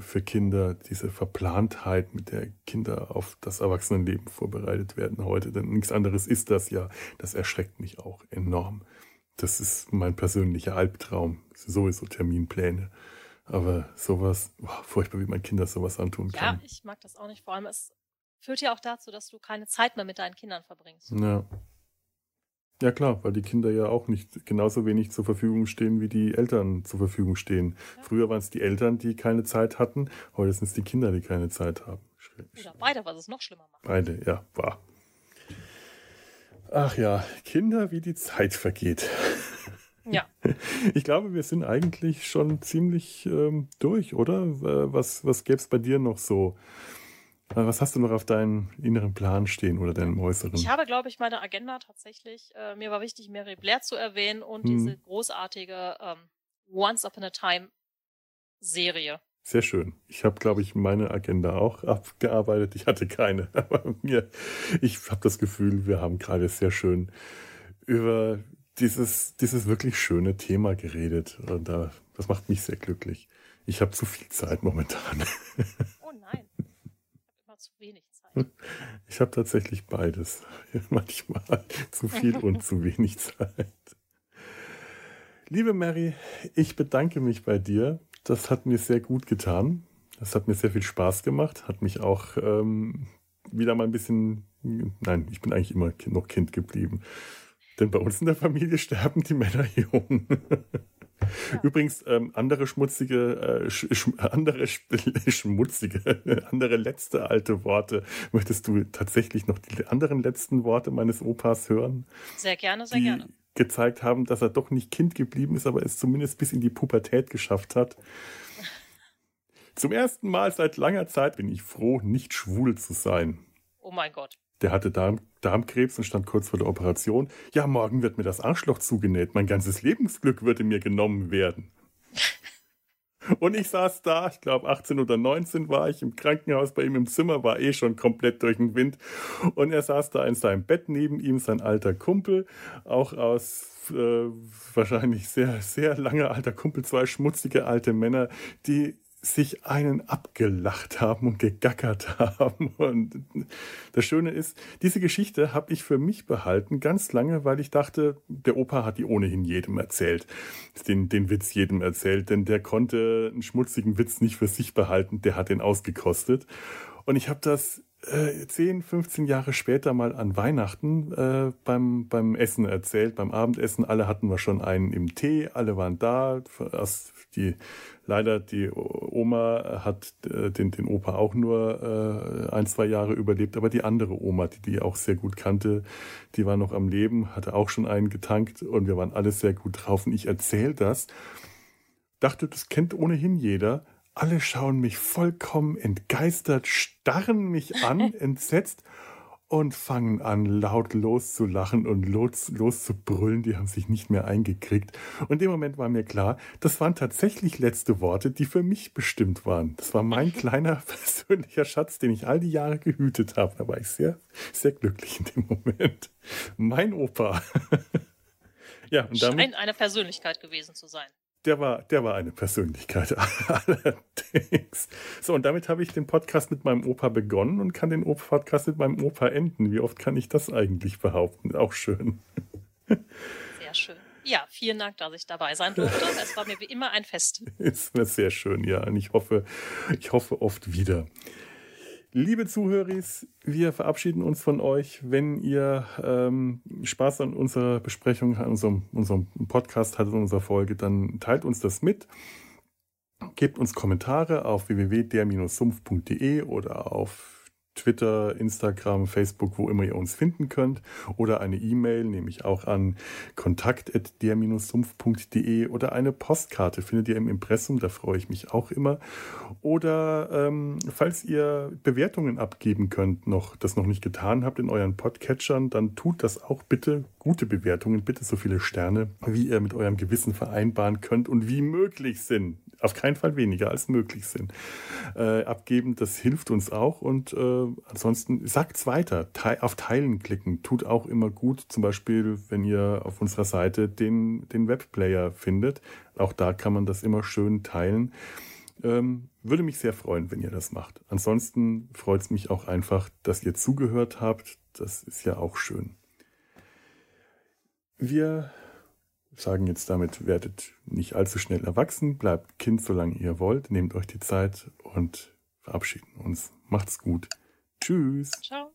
für Kinder, diese Verplantheit, mit der Kinder auf das Erwachsenenleben vorbereitet werden heute, denn nichts anderes ist das ja, das erschreckt mich auch enorm. Das ist mein persönlicher Albtraum, sowieso Terminpläne. Aber sowas, boah, furchtbar, wie man Kinder sowas antun kann. Ja, ich mag das auch nicht. Vor allem, es führt ja auch dazu, dass du keine Zeit mehr mit deinen Kindern verbringst. Ja. Ja klar, weil die Kinder ja auch nicht genauso wenig zur Verfügung stehen, wie die Eltern zur Verfügung stehen. Ja. Früher waren es die Eltern, die keine Zeit hatten, heute sind es die Kinder, die keine Zeit haben. Oder beide, was es noch schlimmer macht. Beide, ja, wahr. Ach ja, Kinder, wie die Zeit vergeht. Ja. Ich glaube, wir sind eigentlich schon ziemlich ähm, durch, oder? Was, was gäbe es bei dir noch so? Was hast du noch auf deinem inneren Plan stehen oder deinem äußeren? Ich habe, glaube ich, meine Agenda tatsächlich. Äh, mir war wichtig, Mary Blair zu erwähnen und hm. diese großartige ähm, Once Upon a Time Serie. Sehr schön. Ich habe, glaube ich, meine Agenda auch abgearbeitet. Ich hatte keine, aber mir, ich habe das Gefühl, wir haben gerade sehr schön über dieses, dieses wirklich schöne Thema geredet. Und da, das macht mich sehr glücklich. Ich habe zu viel Zeit momentan. Ich habe tatsächlich beides. Manchmal zu viel und zu wenig Zeit. Liebe Mary, ich bedanke mich bei dir. Das hat mir sehr gut getan. Das hat mir sehr viel Spaß gemacht. Hat mich auch ähm, wieder mal ein bisschen. Nein, ich bin eigentlich immer noch Kind geblieben. Denn bei uns in der Familie sterben die Männer jung. Übrigens, ähm, andere schmutzige, äh, sch andere schmutzige, andere letzte alte Worte. Möchtest du tatsächlich noch die anderen letzten Worte meines Opas hören? Sehr gerne, sehr gerne. Gezeigt haben, dass er doch nicht Kind geblieben ist, aber es zumindest bis in die Pubertät geschafft hat. Zum ersten Mal seit langer Zeit bin ich froh, nicht schwul zu sein. Oh mein Gott. Der hatte Darm, Darmkrebs und stand kurz vor der Operation. Ja, morgen wird mir das Arschloch zugenäht. Mein ganzes Lebensglück würde mir genommen werden. Und ich saß da, ich glaube 18 oder 19 war ich im Krankenhaus bei ihm im Zimmer, war eh schon komplett durch den Wind. Und er saß da in seinem Bett neben ihm, sein alter Kumpel, auch aus äh, wahrscheinlich sehr, sehr langer alter Kumpel, zwei schmutzige alte Männer, die sich einen abgelacht haben und gegackert haben. Und das Schöne ist, diese Geschichte habe ich für mich behalten, ganz lange, weil ich dachte, der Opa hat die ohnehin jedem erzählt. Den, den Witz jedem erzählt, denn der konnte einen schmutzigen Witz nicht für sich behalten, der hat den ausgekostet. Und ich habe das äh, 10, 15 Jahre später mal an Weihnachten äh, beim, beim Essen erzählt, beim Abendessen. Alle hatten wir schon einen im Tee, alle waren da. Die, leider, die Oma hat äh, den, den Opa auch nur äh, ein, zwei Jahre überlebt, aber die andere Oma, die die auch sehr gut kannte, die war noch am Leben, hatte auch schon einen getankt und wir waren alle sehr gut drauf. Und ich erzähle das, dachte, das kennt ohnehin jeder alle schauen mich vollkommen entgeistert, starren mich an, entsetzt und fangen an, laut loszulachen und los, loszubrüllen. Die haben sich nicht mehr eingekriegt. Und dem Moment war mir klar, das waren tatsächlich letzte Worte, die für mich bestimmt waren. Das war mein kleiner persönlicher Schatz, den ich all die Jahre gehütet habe. Da war ich sehr, sehr glücklich in dem Moment. Mein Opa. ja, und damit, Scheint eine Persönlichkeit gewesen zu sein der war, der war eine Persönlichkeit allerdings. So, und damit habe ich den Podcast mit meinem Opa begonnen und kann den Podcast mit meinem Opa enden. Wie oft kann ich das eigentlich behaupten? Auch schön. Sehr schön. Ja, vielen Dank, dass ich dabei sein durfte. Es war mir wie immer ein Fest. Ist mir sehr schön, ja. Und ich hoffe, ich hoffe oft wieder. Liebe Zuhörer, wir verabschieden uns von euch. Wenn ihr ähm, Spaß an unserer Besprechung, an unserem, unserem Podcast hattet, in unserer Folge, dann teilt uns das mit. Gebt uns Kommentare auf www.der-sumpf.de oder auf Twitter, Instagram, Facebook, wo immer ihr uns finden könnt. Oder eine E-Mail, nehme ich auch an kontakt.der-sumpf.de oder eine Postkarte findet ihr im Impressum, da freue ich mich auch immer. Oder ähm, falls ihr Bewertungen abgeben könnt, noch das noch nicht getan habt in euren Podcatchern, dann tut das auch bitte. Gute Bewertungen, bitte so viele Sterne, wie ihr mit eurem Gewissen vereinbaren könnt und wie möglich sind auf keinen Fall weniger als möglich sind, äh, abgeben. Das hilft uns auch. Und äh, ansonsten sagt's weiter. Te auf Teilen klicken tut auch immer gut. Zum Beispiel, wenn ihr auf unserer Seite den, den Webplayer findet. Auch da kann man das immer schön teilen. Ähm, würde mich sehr freuen, wenn ihr das macht. Ansonsten freut es mich auch einfach, dass ihr zugehört habt. Das ist ja auch schön. Wir sagen jetzt damit, werdet nicht allzu schnell erwachsen, bleibt Kind, solange ihr wollt, nehmt euch die Zeit und verabschieden uns. Macht's gut. Tschüss. Ciao.